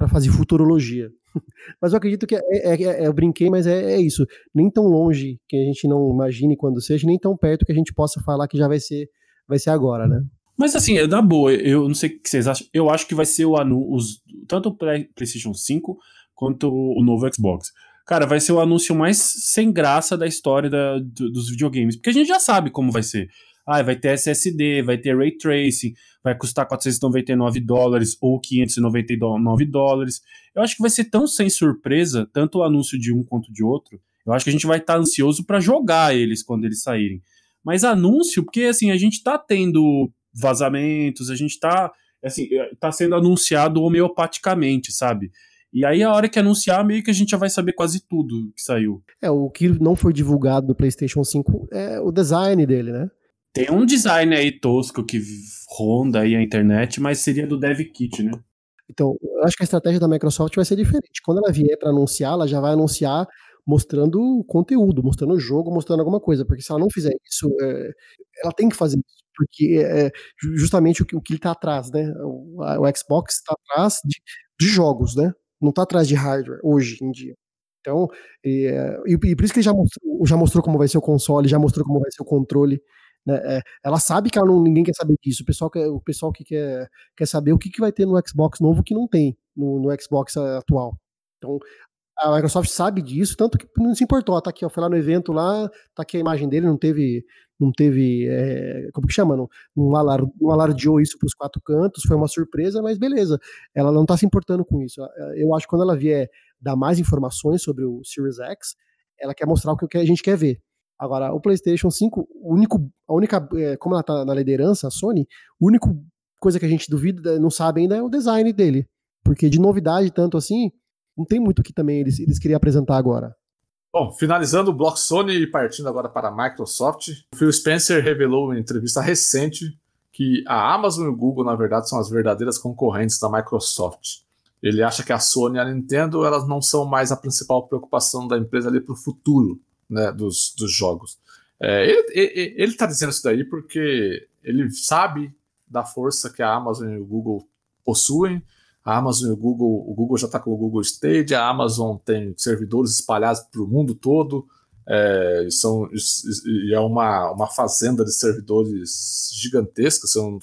B: fazer futurologia. mas eu acredito que é, é, é, eu brinquei, mas é, é, isso. Nem tão longe que a gente não imagine quando seja, nem tão perto que a gente possa falar que já vai ser, vai ser agora, né?
D: Mas assim, é da boa, eu não sei o que vocês acham. Eu acho que vai ser o anúncio, tanto o PlayStation 5 quanto o novo Xbox. Cara, vai ser o anúncio mais sem graça da história da, do, dos videogames. Porque a gente já sabe como vai ser. Ah, vai ter SSD, vai ter Ray Tracing, vai custar 499 dólares ou 599 dólares. Eu acho que vai ser tão sem surpresa, tanto o anúncio de um quanto de outro. Eu acho que a gente vai estar tá ansioso para jogar eles quando eles saírem. Mas anúncio, porque assim, a gente tá tendo vazamentos, a gente tá, assim, tá sendo anunciado homeopaticamente, sabe? E aí, a hora que anunciar, meio que a gente já vai saber quase tudo que saiu.
B: É, o que não foi divulgado do PlayStation 5 é o design dele, né?
D: Tem um design aí tosco que ronda aí a internet, mas seria do Dev Kit, né?
B: Então, eu acho que a estratégia da Microsoft vai ser diferente. Quando ela vier para anunciar, ela já vai anunciar mostrando conteúdo, mostrando o jogo, mostrando alguma coisa. Porque se ela não fizer isso, é, ela tem que fazer isso. Porque é justamente o que, o que está atrás, né? O, a, o Xbox está atrás de, de jogos, né? Não está atrás de hardware hoje em dia. Então, e, e, e, por isso que ele já mostrou, já mostrou como vai ser o console, já mostrou como vai ser o controle. Né? É, ela sabe que ela não, ninguém quer saber disso. O pessoal, quer, o pessoal que quer, quer saber o que, que vai ter no Xbox novo que não tem no, no Xbox atual. Então, a Microsoft sabe disso, tanto que não se importou. Tá aqui, ó, foi lá no evento lá, tá aqui a imagem dele, não teve, não teve, é, como que chama? Não, não, alar, não alardeou isso para os quatro cantos, foi uma surpresa, mas beleza. Ela não tá se importando com isso. Eu acho que quando ela vier dar mais informações sobre o Series X, ela quer mostrar o que a gente quer ver. Agora, o PlayStation 5, o único, a única, é, como ela tá na liderança, a Sony, a única coisa que a gente duvida, não sabe ainda é o design dele. Porque de novidade, tanto assim, não tem muito que também eles, eles queriam apresentar agora.
A: Bom, finalizando o bloco Sony e partindo agora para a Microsoft, o Phil Spencer revelou em entrevista recente que a Amazon e o Google, na verdade, são as verdadeiras concorrentes da Microsoft. Ele acha que a Sony e a Nintendo elas não são mais a principal preocupação da empresa ali para o futuro né, dos, dos jogos. É, ele está dizendo isso daí porque ele sabe da força que a Amazon e o Google possuem. A Amazon e o Google, o Google já está com o Google Stage, a Amazon tem servidores espalhados para o mundo todo. É, são, e é uma, uma fazenda de servidores gigantesca. Eu,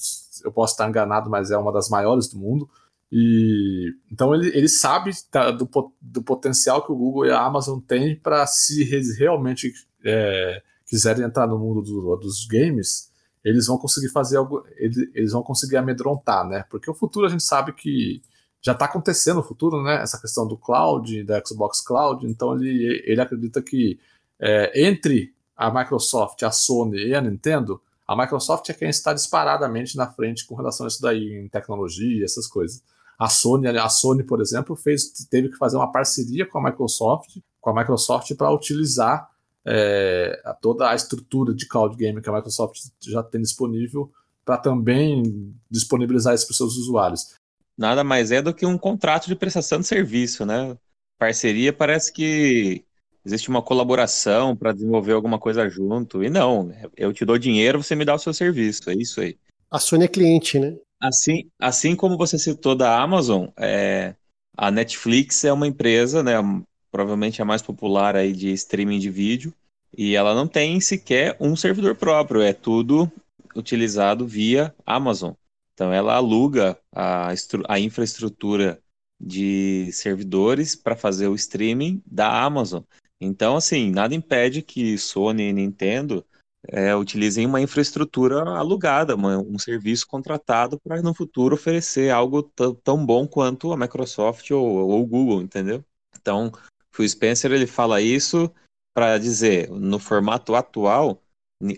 A: eu posso estar enganado, mas é uma das maiores do mundo. E então ele, ele sabe da, do, do potencial que o Google e a Amazon têm para se realmente é, quiserem entrar no mundo do, dos games, eles vão conseguir fazer algo, eles, eles vão conseguir amedrontar, né? Porque o futuro a gente sabe que já está acontecendo no futuro, né? Essa questão do cloud, da Xbox Cloud. Então ele, ele acredita que é, entre a Microsoft, a Sony e a Nintendo, a Microsoft é quem está disparadamente na frente com relação a isso daí, em tecnologia, essas coisas. A Sony, a Sony, por exemplo, fez, teve que fazer uma parceria com a Microsoft, com a Microsoft para utilizar é, toda a estrutura de cloud gaming que a Microsoft já tem disponível para também disponibilizar isso para os seus usuários.
C: Nada mais é do que um contrato de prestação de serviço, né? Parceria parece que existe uma colaboração para desenvolver alguma coisa junto. E não, eu te dou dinheiro, você me dá o seu serviço. É isso aí.
B: A Sony é cliente, né?
C: Assim, assim como você citou da Amazon, é, a Netflix é uma empresa, né, provavelmente a mais popular aí de streaming de vídeo, e ela não tem sequer um servidor próprio, é tudo utilizado via Amazon. Então ela aluga a, a infraestrutura de servidores para fazer o streaming da Amazon. Então, assim, nada impede que Sony e Nintendo é, utilizem uma infraestrutura alugada, uma, um serviço contratado para no futuro oferecer algo tão bom quanto a Microsoft ou, ou o Google, entendeu? Então, o Spencer ele fala isso para dizer, no formato atual,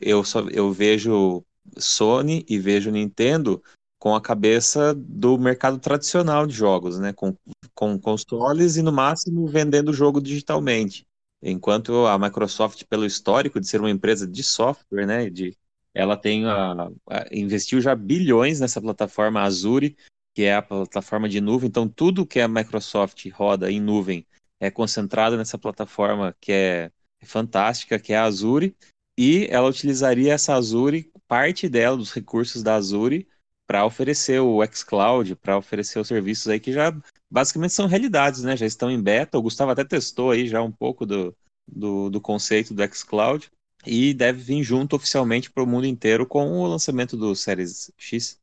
C: eu só eu vejo Sony e vejo Nintendo com a cabeça do mercado tradicional de jogos, né? Com, com consoles e no máximo vendendo o jogo digitalmente. Enquanto a Microsoft, pelo histórico de ser uma empresa de software, né, de, ela tem a, a, investiu já bilhões nessa plataforma Azure, que é a plataforma de nuvem. Então, tudo que a Microsoft roda em nuvem é concentrado nessa plataforma que é fantástica, que é a Azure. E ela utilizaria essa Azure, parte dela, dos recursos da Azure, para oferecer o xCloud, para oferecer os serviços aí que já basicamente são realidades, né? Já estão em beta. O Gustavo até testou aí já um pouco do, do, do conceito do xCloud e deve vir junto oficialmente para o mundo inteiro com o lançamento do Series X.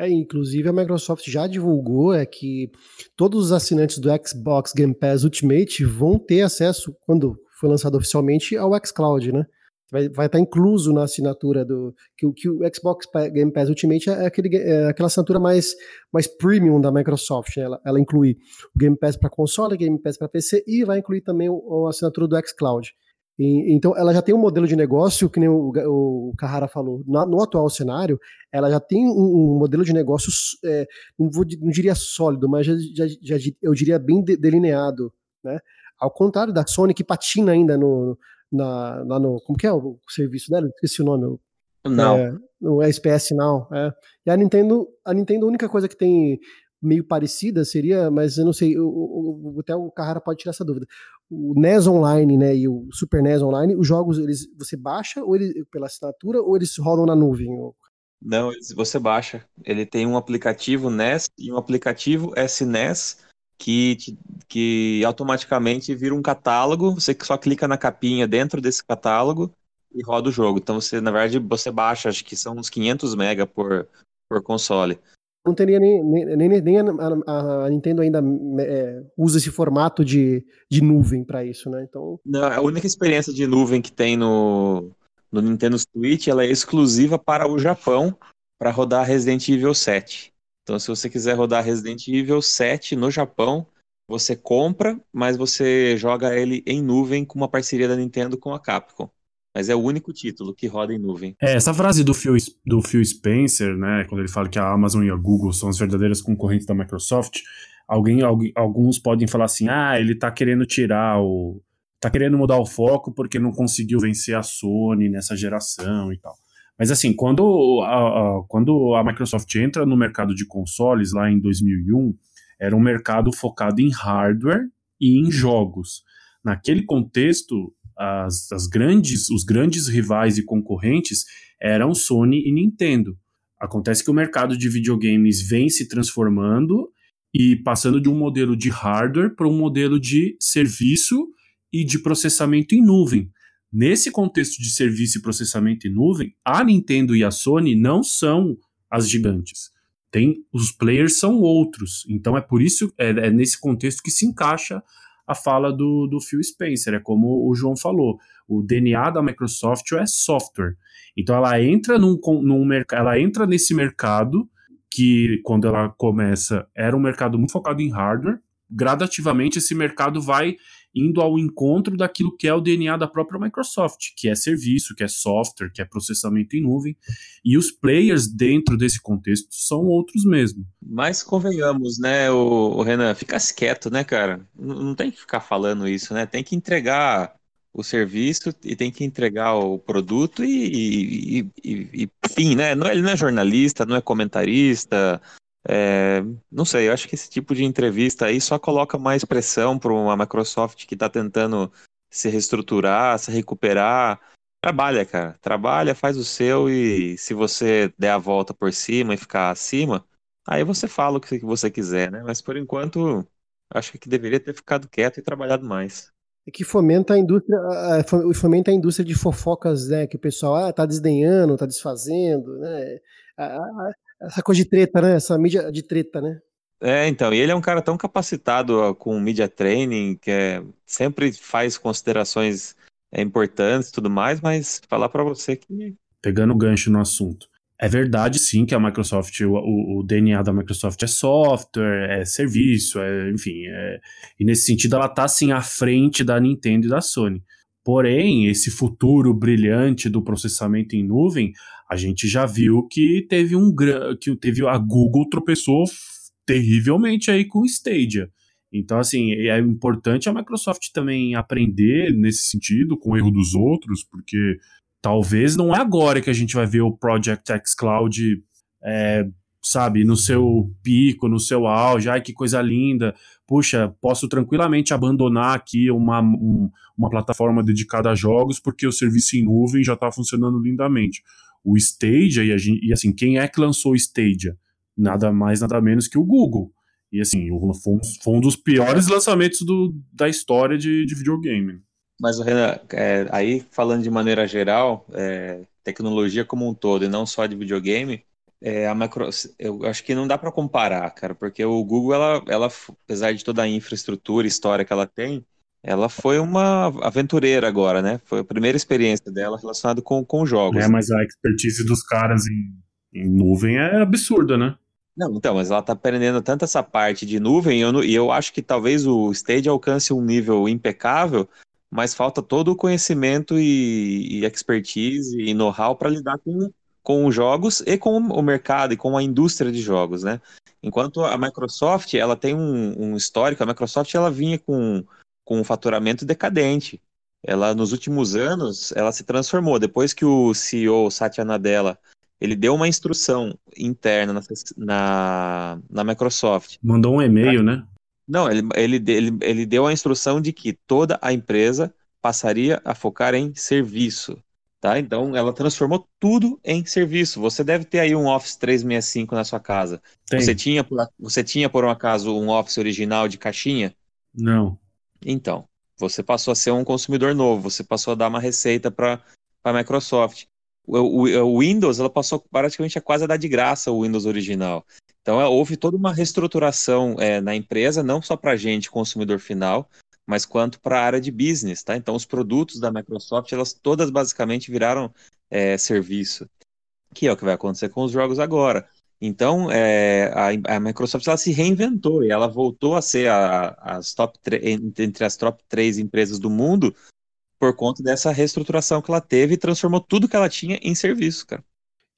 B: É, inclusive a Microsoft já divulgou é que todos os assinantes do Xbox Game Pass Ultimate vão ter acesso, quando foi lançado oficialmente, ao xCloud, né? vai, vai estar incluso na assinatura do que, que o Xbox Game Pass Ultimate é, aquele, é aquela assinatura mais, mais premium da Microsoft. Né? Ela, ela inclui o Game Pass para console, Game Pass para PC e vai incluir também a assinatura do xCloud. E, então, ela já tem um modelo de negócio, que nem o, o Carrara falou, no, no atual cenário, ela já tem um, um modelo de negócio, é, não, vou, não, diria sólido, mas já, já, já, eu diria bem delineado, né? Ao contrário da Sony, que patina ainda no, na, lá no. Como que é o serviço dela? Esqueci o nome.
C: Não.
B: É, no SPS não. É. E a Nintendo, a Nintendo, a única coisa que tem meio parecida seria, mas eu não sei, o, o, até o Carrara pode tirar essa dúvida. O NES Online, né, e o Super NES Online, os jogos eles você baixa ou ele, pela assinatura ou eles rodam na nuvem?
C: Não, você baixa. Ele tem um aplicativo NES e um aplicativo SNES que, que automaticamente vira um catálogo. Você só clica na capinha dentro desse catálogo e roda o jogo. Então você, na verdade, você baixa, acho que são uns 500 MB por, por console
B: não teria nem, nem, nem a, a, Nintendo ainda é, usa esse formato de, de nuvem para isso, né? Então...
C: Não, a única experiência de nuvem que tem no, no Nintendo Switch ela é exclusiva para o Japão para rodar Resident Evil 7. Então, se você quiser rodar Resident Evil 7 no Japão, você compra, mas você joga ele em nuvem com uma parceria da Nintendo com a Capcom. Mas é o único título que roda em nuvem.
D: É, essa frase do Phil, do Phil Spencer, né, quando ele fala que a Amazon e a Google são as verdadeiras concorrentes da Microsoft, alguém, alguns podem falar assim, ah, ele tá querendo tirar o... tá querendo mudar o foco porque não conseguiu vencer a Sony nessa geração e tal. Mas assim, quando a, a, quando a Microsoft entra no mercado de consoles lá em 2001, era um mercado focado em hardware e em jogos. Naquele contexto, as, as grandes, os grandes rivais e concorrentes eram Sony e Nintendo. Acontece que o mercado de videogames vem se transformando e passando de um modelo de hardware para um modelo de serviço e de processamento em nuvem. Nesse contexto de serviço e processamento em nuvem, a Nintendo e a Sony não são as gigantes. Tem, os players são outros. Então é por isso, é, é nesse contexto que se encaixa a fala do, do Phil Spencer. É como o João falou: o DNA da Microsoft é software. Então ela entra num, num ela entra nesse mercado que quando ela começa era um mercado muito focado em hardware. Gradativamente esse mercado vai indo ao encontro daquilo que é o DNA da própria Microsoft, que é serviço, que é software, que é processamento em nuvem, e os players dentro desse contexto são outros mesmo.
C: Mas convenhamos, né, o, Renan, fica quieto, né, cara? Não, não tem que ficar falando isso, né? Tem que entregar o serviço e tem que entregar o produto e, e, e, e fim, né? Não, é, ele não é jornalista, não é comentarista, é, não sei, eu acho que esse tipo de entrevista aí só coloca mais pressão para uma Microsoft que está tentando se reestruturar, se recuperar. Trabalha, cara. Trabalha, faz o seu e se você der a volta por cima e ficar acima, aí você fala o que você quiser, né? Mas por enquanto, acho que deveria ter ficado quieto e trabalhado mais.
B: É que fomenta a indústria, fomenta a indústria de fofocas, né? Que o pessoal ah, tá desdenhando, tá desfazendo, né? Essa coisa de treta, né? Essa mídia de treta, né?
C: É, então, e ele é um cara tão capacitado com media training, que é, sempre faz considerações é, importantes e tudo mais, mas falar para você que.
D: Pegando o gancho no assunto. É verdade, sim, que a Microsoft, o, o DNA da Microsoft é software, é serviço, é, enfim. É, e nesse sentido, ela tá, assim, à frente da Nintendo e da Sony. Porém, esse futuro brilhante do processamento em nuvem a gente já viu que teve um que teve a Google tropeçou terrivelmente aí com o Stadia. Então, assim, é importante a Microsoft também aprender nesse sentido, com o erro dos outros, porque talvez não é agora que a gente vai ver o Project X Cloud, é, sabe, no seu pico, no seu auge, ai que coisa linda, puxa, posso tranquilamente abandonar aqui uma, um, uma plataforma dedicada a jogos, porque o serviço em nuvem já está funcionando lindamente o Stadia, e, gente, e, assim, quem é que lançou o Stadia? Nada mais, nada menos que o Google. E assim, foi um, dos piores lançamentos do, da história de, de videogame.
C: Mas, Renan, é, aí falando de maneira geral, é, tecnologia como um todo, e não só de videogame, é, a macro, eu acho que não dá para comparar, cara, porque o Google, ela, ela, apesar de toda a infraestrutura, história que ela tem, ela foi uma aventureira agora, né? Foi a primeira experiência dela relacionada com, com jogos.
D: É, mas a expertise dos caras em, em nuvem é absurda, né?
C: Não, então, mas ela tá aprendendo tanto essa parte de nuvem, e eu, e eu acho que talvez o Stage alcance um nível impecável mas falta todo o conhecimento e, e expertise e know-how para lidar com, com os jogos e com o mercado e com a indústria de jogos, né? Enquanto a Microsoft, ela tem um, um histórico, a Microsoft ela vinha com, com um faturamento decadente. Ela, nos últimos anos, ela se transformou. Depois que o CEO, Satya Nadella, ele deu uma instrução interna na, na, na Microsoft.
D: Mandou um e-mail, né?
C: Não, ele, ele, ele, ele deu a instrução de que toda a empresa passaria a focar em serviço. Tá? Então, ela transformou tudo em serviço. Você deve ter aí um Office 365 na sua casa. Você tinha, você tinha, por um acaso, um Office original de caixinha?
D: Não.
C: Então, você passou a ser um consumidor novo, você passou a dar uma receita para a Microsoft. O, o, o, Windows, ela passou praticamente a quase dar de graça o Windows original. Então, é, houve toda uma reestruturação é, na empresa, não só para a gente, consumidor final, mas quanto para a área de business, tá? Então, os produtos da Microsoft, elas todas basicamente viraram é, serviço, que é o que vai acontecer com os jogos agora. Então, é, a, a, Microsoft ela se reinventou e ela voltou a ser a, as top entre as top três empresas do mundo por conta dessa reestruturação que ela teve e transformou tudo que ela tinha em serviço, cara.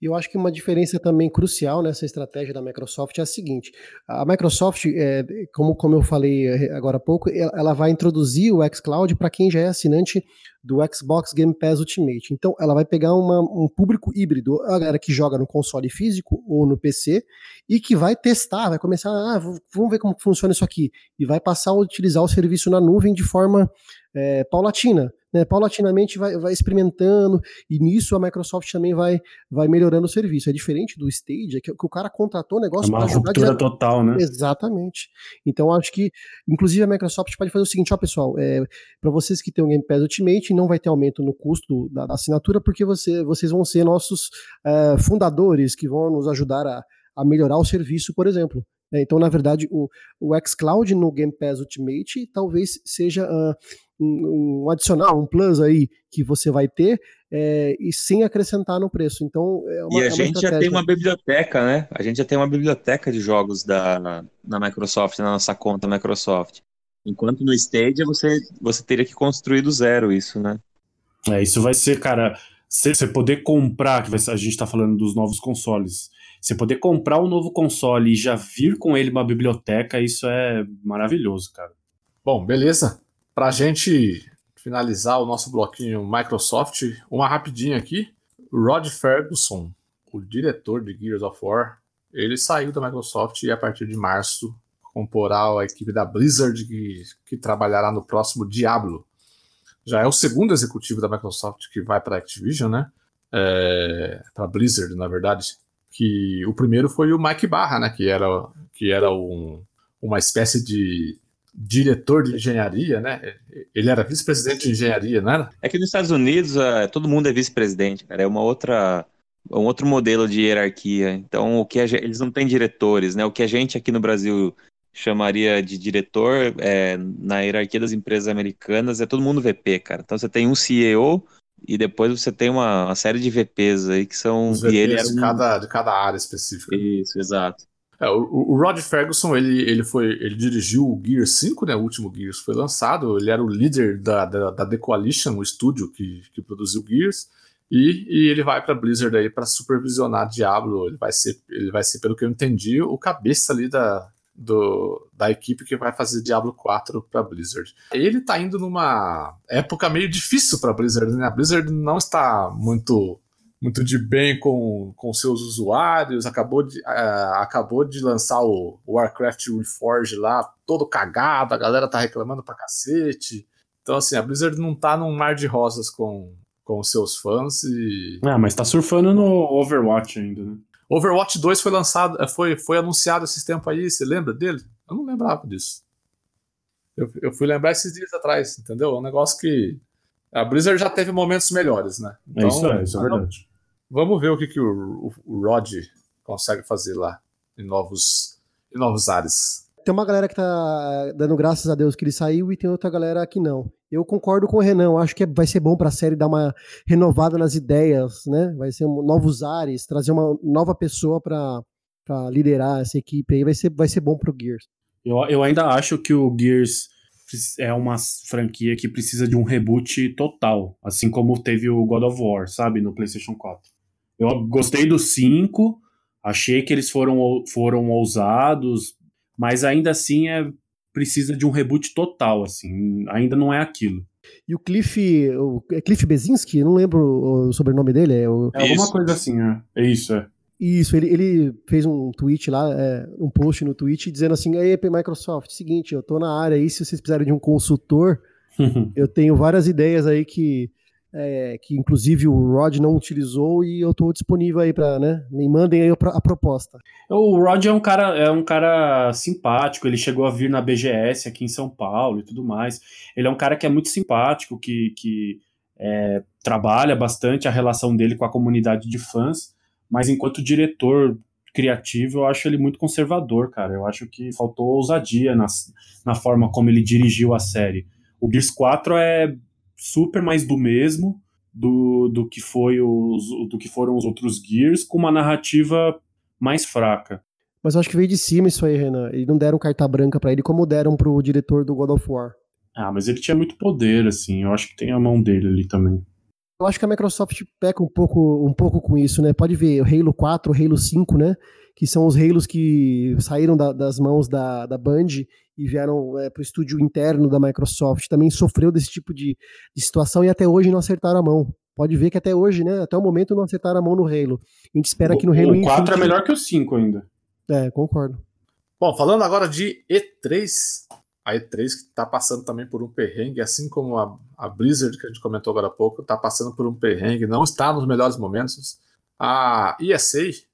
B: E eu acho que uma diferença também crucial nessa estratégia da Microsoft é a seguinte: a Microsoft, é, como, como eu falei é, agora há pouco, ela vai introduzir o xCloud para quem já é assinante do Xbox Game Pass Ultimate. Então, ela vai pegar uma, um público híbrido, a galera que joga no console físico ou no PC e que vai testar, vai começar, ah, vamos ver como funciona isso aqui, e vai passar a utilizar o serviço na nuvem de forma é, paulatina né, paulatinamente vai, vai experimentando, e nisso a Microsoft também vai, vai melhorando o serviço. É diferente do Stage, que, que o cara contratou o negócio
D: é para jogar. Uma total, né?
B: Exatamente. Então acho que, inclusive, a Microsoft pode fazer o seguinte: ó, pessoal, é, para vocês que têm o Game Pass Ultimate, não vai ter aumento no custo da, da assinatura, porque você, vocês vão ser nossos é, fundadores que vão nos ajudar a, a melhorar o serviço, por exemplo. É, então, na verdade, o, o xCloud no Game Pass Ultimate talvez seja uh, um, um, adicional, um plus aí que você vai ter é, e sem acrescentar no preço. Então,
C: é uma, e a é gente já tem uma biblioteca, né? A gente já tem uma biblioteca de jogos da, da Microsoft na nossa conta Microsoft. Enquanto no Stadia você, você teria que construir do zero isso, né?
D: É, isso vai ser, cara, você poder comprar, que a gente está falando dos novos consoles, você poder comprar um novo console e já vir com ele uma biblioteca, isso é maravilhoso, cara.
A: Bom, beleza. Para a gente finalizar o nosso bloquinho Microsoft, uma rapidinha aqui. Rod Ferguson, o diretor de Gears of War, ele saiu da Microsoft e a partir de março comporá a equipe da Blizzard que, que trabalhará no próximo Diablo já é o segundo executivo da Microsoft que vai para a Activision, né? É, para Blizzard, na verdade. Que o primeiro foi o Mike Barra, né? Que era, que era um, uma espécie de diretor de engenharia, né? Ele era vice-presidente de engenharia, não era?
C: É que nos Estados Unidos uh, todo mundo é vice-presidente, cara. É uma outra um outro modelo de hierarquia. Então, o que a, eles não têm diretores, né? O que a gente aqui no Brasil chamaria de diretor é, na hierarquia das empresas americanas é todo mundo VP, cara. Então você tem um CEO e depois você tem uma, uma série de VPs aí que são.
A: Os VPs e ele de, um... cada, de cada área específica.
C: Isso, exato.
A: É, o, o, Rod Ferguson, ele, ele, foi, ele dirigiu o Gear 5, né, o último Gears foi lançado, ele era o líder da, da, da The Coalition, o estúdio que, que produziu Gears, e, e ele vai para Blizzard aí para supervisionar Diablo, ele vai ser, ele vai ser, pelo que eu entendi, o cabeça ali da, do, da equipe que vai fazer Diablo 4 para Blizzard. Ele está indo numa época meio difícil para Blizzard, né? A Blizzard não está muito muito de bem com, com seus usuários, acabou de, uh, acabou de lançar o, o Warcraft Reforged lá, todo cagado, a galera tá reclamando pra cacete. Então, assim, a Blizzard não tá num mar de rosas com, com seus fãs e.
D: Ah, mas tá surfando no Overwatch ainda, né?
A: Overwatch 2 foi lançado, eh, foi, foi anunciado esses tempos aí, você lembra dele? Eu não lembrava disso. Eu, eu fui lembrar esses dias atrás, entendeu? É um negócio que. A Blizzard já teve momentos melhores, né?
D: Então, é isso, é, isso é verdade.
A: Vamos ver o que, que o, o, o Rod consegue fazer lá em novos, em novos ares.
B: Tem uma galera que tá dando graças a Deus que ele saiu e tem outra galera que não. Eu concordo com o Renan, acho que vai ser bom para a série dar uma renovada nas ideias, né? Vai ser um, novos ares, trazer uma nova pessoa para liderar essa equipe aí, vai ser, vai ser bom pro Gears.
D: Eu, eu ainda acho que o Gears é uma franquia que precisa de um reboot total, assim como teve o God of War, sabe, no PlayStation 4. Eu gostei do 5, achei que eles foram, foram ousados, mas ainda assim é precisa de um reboot total, assim, ainda não é aquilo.
B: E o Cliff, o, é Cliff Bezinski? Não lembro o sobrenome dele. É, o...
D: é alguma coisa assim, é. É isso, é.
B: Isso, ele, ele fez um tweet lá, é, um post no tweet dizendo assim: Aí, Microsoft, seguinte, eu tô na área aí, se vocês precisarem de um consultor, eu tenho várias ideias aí que, é, que inclusive o Rod não utilizou e eu tô disponível aí para, né? Me mandem aí a, proposta.
D: O Rod é um cara, é um cara simpático, ele chegou a vir na BGS aqui em São Paulo e tudo mais. Ele é um cara que é muito simpático, que, que é, trabalha bastante a relação dele com a comunidade de fãs mas enquanto diretor criativo, eu acho ele muito conservador, cara. Eu acho que faltou ousadia na, na forma como ele dirigiu a série. O Gears 4 é super mais do mesmo do, do que foi os do que foram os outros Gears, com uma narrativa mais fraca.
B: Mas eu acho que veio de cima isso aí, Renan. E não deram carta branca para ele como deram pro diretor do God of War.
D: Ah, mas ele tinha muito poder, assim. Eu acho que tem a mão dele ali também.
B: Eu acho que a Microsoft peca um pouco, um pouco com isso, né? Pode ver o Halo 4, o Halo 5, né? Que são os Halos que saíram da, das mãos da, da Band e vieram é, para o estúdio interno da Microsoft. Também sofreu desse tipo de, de situação e até hoje não acertaram a mão. Pode ver que até hoje, né? Até o momento não acertaram a mão no Halo. A gente espera o, que no Halo
D: O 4 Infinite... é melhor que o 5 ainda.
B: É, concordo.
A: Bom, falando agora de E3, a E3 que está passando também por um perrengue, assim como a, a, Blizzard, que a gente comentou agora há pouco, está passando por um perrengue, não está nos melhores momentos. A ESA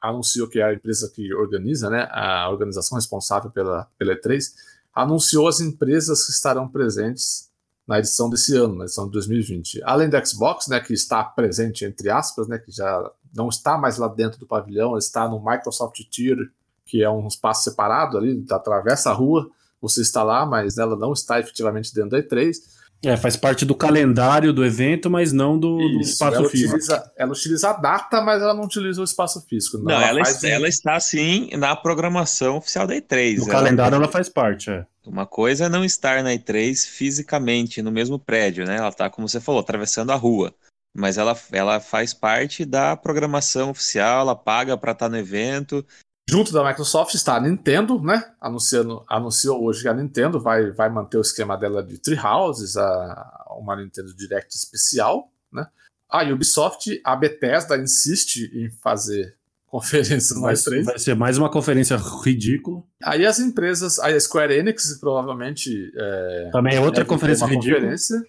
A: anunciou que é a empresa que organiza, né, a organização responsável pela, pela E3, anunciou as empresas que estarão presentes na edição desse ano, na edição de 2020. Além da Xbox, né, que está presente entre aspas, né, que já não está mais lá dentro do pavilhão, está no Microsoft Theater, que é um espaço separado ali, atravessa a rua, você está lá, mas ela não está efetivamente dentro da E3.
D: É, faz parte do calendário do evento, mas não do, Isso, do espaço
A: ela
D: físico.
A: Utiliza, ela utiliza a data, mas ela não utiliza o espaço físico.
C: Não, não ela, ela, está, ela, está sim na programação oficial da E3.
D: No ela calendário ela faz parte, é.
C: Uma coisa é não estar na E3 fisicamente no mesmo prédio, né? Ela está, como você falou, atravessando a rua. Mas ela, ela faz parte da programação oficial, ela paga para estar no evento,
A: Junto da Microsoft está a Nintendo, né? Anunciando, anunciou hoje que a Nintendo vai, vai manter o esquema dela de Treehouses, a, uma Nintendo Direct especial, né? A Ubisoft, a Bethesda insiste em fazer conferências mais três.
D: Vai ser mais uma conferência ridícula.
A: Aí as empresas, a Square Enix provavelmente. É,
D: Também é outra conferência ridícula.
A: Conferência.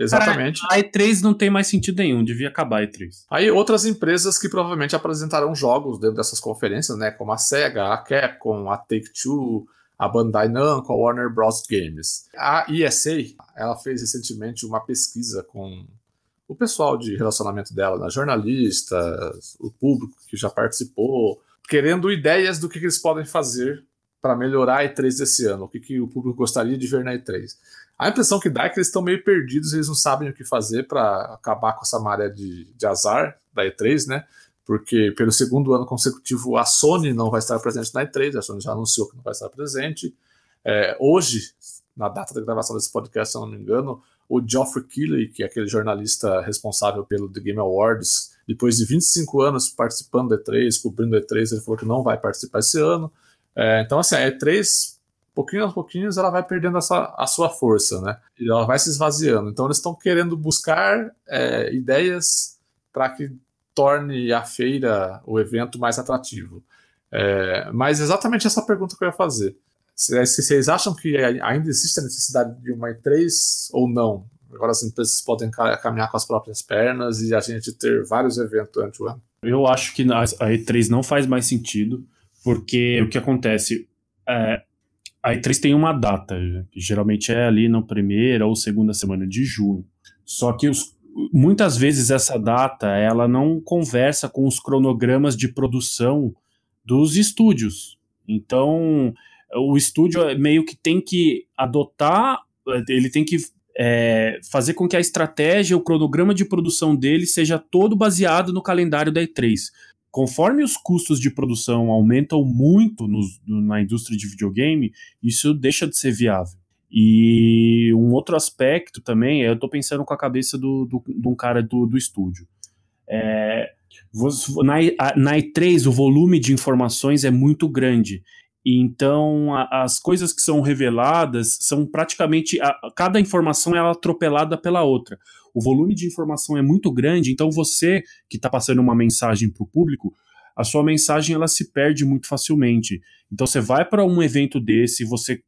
A: Exatamente.
D: Cara, a E3 não tem mais sentido nenhum, devia acabar a E3.
A: Aí outras empresas que provavelmente apresentarão jogos dentro dessas conferências, né? Como a SEGA, a Capcom, a Take-Two, a Bandai Namco, a Warner Bros. Games. A ESA, ela fez recentemente uma pesquisa com o pessoal de relacionamento dela, né? jornalistas, o público que já participou, querendo ideias do que, que eles podem fazer para melhorar a E3 desse ano, o que, que o público gostaria de ver na E3. A impressão que dá é que eles estão meio perdidos, eles não sabem o que fazer para acabar com essa maré de, de azar da E3, né? Porque pelo segundo ano consecutivo a Sony não vai estar presente na E3, a Sony já anunciou que não vai estar presente. É, hoje, na data da gravação desse podcast, se eu não me engano, o Geoffrey Keighley, que é aquele jornalista responsável pelo The Game Awards, depois de 25 anos participando da E3, cobrindo a E3, ele falou que não vai participar esse ano. É, então, assim, a E3 pouquinho a pouquinho ela vai perdendo essa, a sua força, né? E ela vai se esvaziando. Então eles estão querendo buscar é, ideias para que torne a feira, o evento, mais atrativo. É, mas exatamente essa pergunta que eu ia fazer. Se, se vocês acham que ainda existe a necessidade de uma E3 ou não? Agora as empresas podem caminhar com as próprias pernas e a gente ter vários eventos durante o ano.
D: Eu acho que a E3 não faz mais sentido, porque o que acontece? É, a E3 tem uma data, que geralmente é ali na primeira ou segunda semana de junho. Só que os, muitas vezes essa data ela não conversa com os cronogramas de produção dos estúdios. Então, o estúdio meio que tem que adotar, ele tem que é, fazer com que a estratégia, o cronograma de produção dele seja todo baseado no calendário da E3 conforme os custos de produção aumentam muito na indústria de videogame, isso deixa de ser viável. E um outro aspecto também, eu estou pensando com a cabeça do, do, de um cara do, do estúdio. É, na, na E3, o volume de informações é muito grande. Então, a, as coisas que são reveladas são praticamente. A, cada informação é atropelada pela outra. O volume de informação é muito grande, então você que está passando uma mensagem para o público, a sua mensagem ela se perde muito facilmente. Então, você vai para um evento desse, você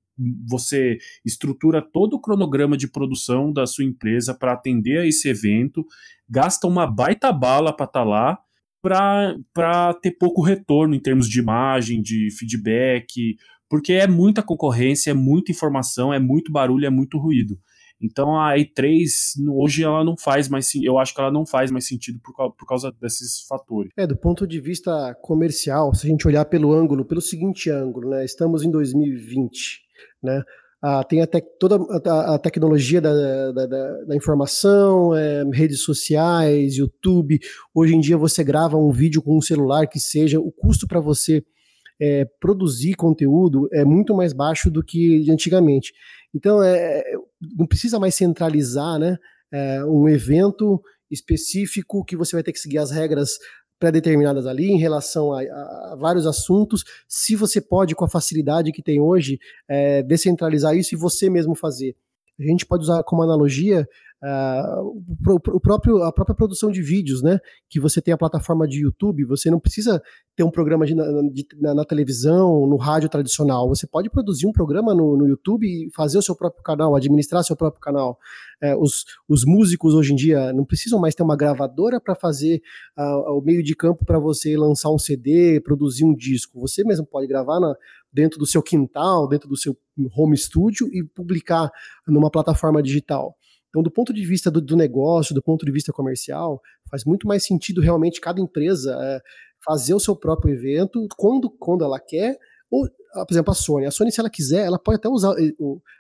D: você estrutura todo o cronograma de produção da sua empresa para atender a esse evento, gasta uma baita bala para estar tá lá, para ter pouco retorno em termos de imagem, de feedback, porque é muita concorrência, é muita informação, é muito barulho, é muito ruído. Então a E3 hoje ela não faz mais, eu acho que ela não faz mais sentido por, por causa desses fatores.
B: É, do ponto de vista comercial, se a gente olhar pelo ângulo, pelo seguinte ângulo, né? Estamos em 2020 né? Ah, tem até toda a, a tecnologia da, da, da, da informação, é, redes sociais, YouTube. Hoje em dia você grava um vídeo com um celular que seja, o custo para você é, produzir conteúdo é muito mais baixo do que antigamente. Então é, não precisa mais centralizar né, é, um evento específico que você vai ter que seguir as regras pré-determinadas ali em relação a, a, vários assuntos, se você pode, com a facilidade que tem hoje, é, descentralizar isso e você mesmo fazer. A gente pode usar como analogia Uh, o, próprio, a própria produção de vídeos, né? Que você tem a plataforma de YouTube, você não precisa ter um programa de, de, na, na, televisão, no rádio tradicional. Você pode produzir um programa no, no YouTube e fazer o seu próprio canal, administrar seu próprio canal. É, os, os músicos hoje em dia não precisam mais ter uma gravadora para fazer uh, o meio de campo para você lançar um CD, produzir um disco. Você mesmo pode gravar na, dentro do seu quintal, dentro do seu home studio e publicar numa plataforma digital. Então, do ponto de vista do, do, negócio, do ponto de vista comercial, faz muito mais sentido realmente cada empresa é, fazer o seu próprio evento quando, quando ela quer. Ou, ah, por exemplo, a Sony. A Sony, se ela quiser, ela pode até usar eh,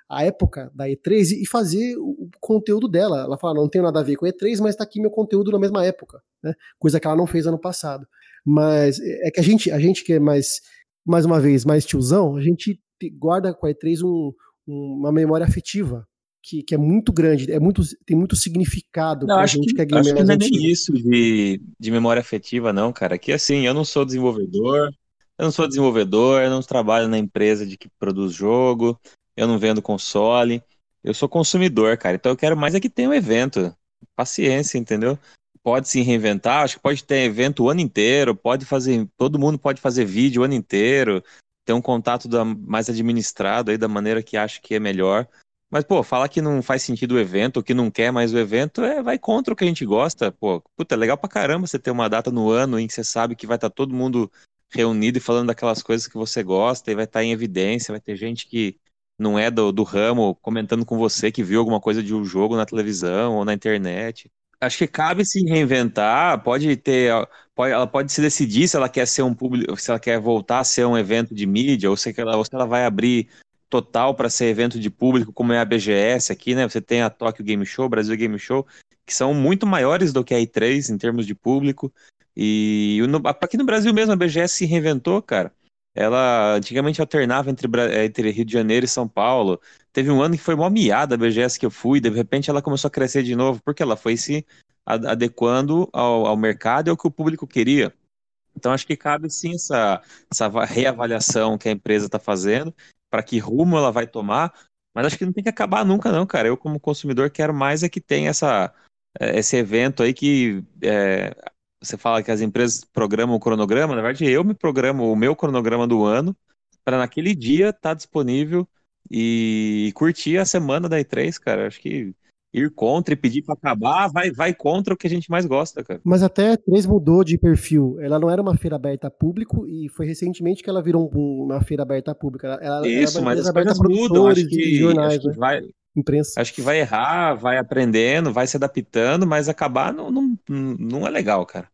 B: a época da E3 e fazer o conteúdo dela. Ela fala, não tenho nada a ver com a E3, mas está aqui meu conteúdo na mesma época. Né? Coisa que ela não fez ano passado. Mas é, é que a gente, a gente que é mais, mais uma vez, mais tiozão, a gente guarda com a E3 um, uma memória afetiva que, que é muito grande, é muito, tem muito significado
C: não, pra gente que, que é gamer acho que não é nem isso de, de memória afetiva, não, cara. Que assim, eu não sou desenvolvedor, eu não sou desenvolvedor, eu não trabalho na empresa de que produz jogo, eu não vendo console, eu sou consumidor, cara. Então eu quero mais é que tenha um evento. Paciência, entendeu? Pode se reinventar, acho que pode ter evento o ano inteiro, pode fazer, todo mundo pode fazer vídeo o ano inteiro, ter um contato da, mais administrado aí da maneira que acha que é melhor. Mas, pô, falar que não faz sentido o evento, que não quer mais o evento, é vai contra o que a gente gosta. Pô, puta, é legal pra caramba você ter uma data no ano em que você sabe que vai estar tá todo mundo reunido e falando daquelas coisas que você gosta e vai estar tá em evidência, vai ter gente que não é do, do ramo comentando com você que viu alguma coisa de um jogo na televisão ou na internet. Acho que cabe se reinventar, pode ter, pode, ela pode se decidir se ela quer ser um público, se ela quer voltar a ser um evento de mídia, ou se ela, ou se ela vai abrir total para ser evento de público, como é a BGS aqui, né? Você tem a Tokyo Game Show, Brasil Game Show, que são muito maiores do que a E3 em termos de público. E aqui no Brasil mesmo a BGS se reinventou, cara. Ela antigamente alternava entre, entre Rio de Janeiro e São Paulo. Teve um ano que foi mó miada a BGS que eu fui, de repente ela começou a crescer de novo, porque ela foi se adequando ao, ao mercado e ao que o público queria. Então acho que cabe sim essa, essa reavaliação que a empresa está fazendo para que rumo ela vai tomar, mas acho que não tem que acabar nunca, não, cara. Eu, como consumidor, quero mais é que tenha essa, é, esse evento aí que é, você fala que as empresas programam o cronograma, na verdade, eu me programo o meu cronograma do ano para naquele dia estar tá disponível e curtir a semana da E3, cara. Acho que ir contra e pedir para acabar, vai, vai contra o que a gente mais gosta, cara.
B: Mas até a 3 mudou de perfil. Ela não era uma feira aberta a público e foi recentemente que ela virou uma feira aberta a público. Ela,
C: Isso, ela mas as coisas mudam. Acho que, jornais, acho que né? vai,
B: imprensa.
C: Acho que vai errar, vai aprendendo, vai se adaptando, mas acabar não, não, não é legal, cara.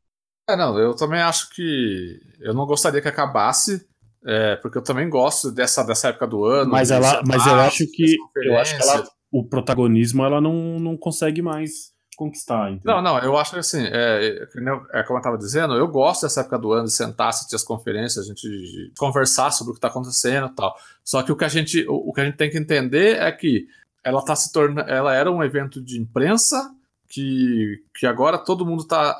A: É, não, eu também acho que eu não gostaria que acabasse, é, porque eu também gosto dessa, dessa época do ano.
D: Mas ela, mas eu acho que eu acho que ela o protagonismo ela não, não consegue mais conquistar. Entendeu?
A: Não, não, eu acho que assim, é, é, como eu estava dizendo, eu gosto dessa época do ano de sentar, assistir as conferências, a gente conversar sobre o que está acontecendo e tal. Só que o que a gente, o, o, que a gente tem que entender é que ela tá se tornando, ela era um evento de imprensa que, que agora todo mundo tá,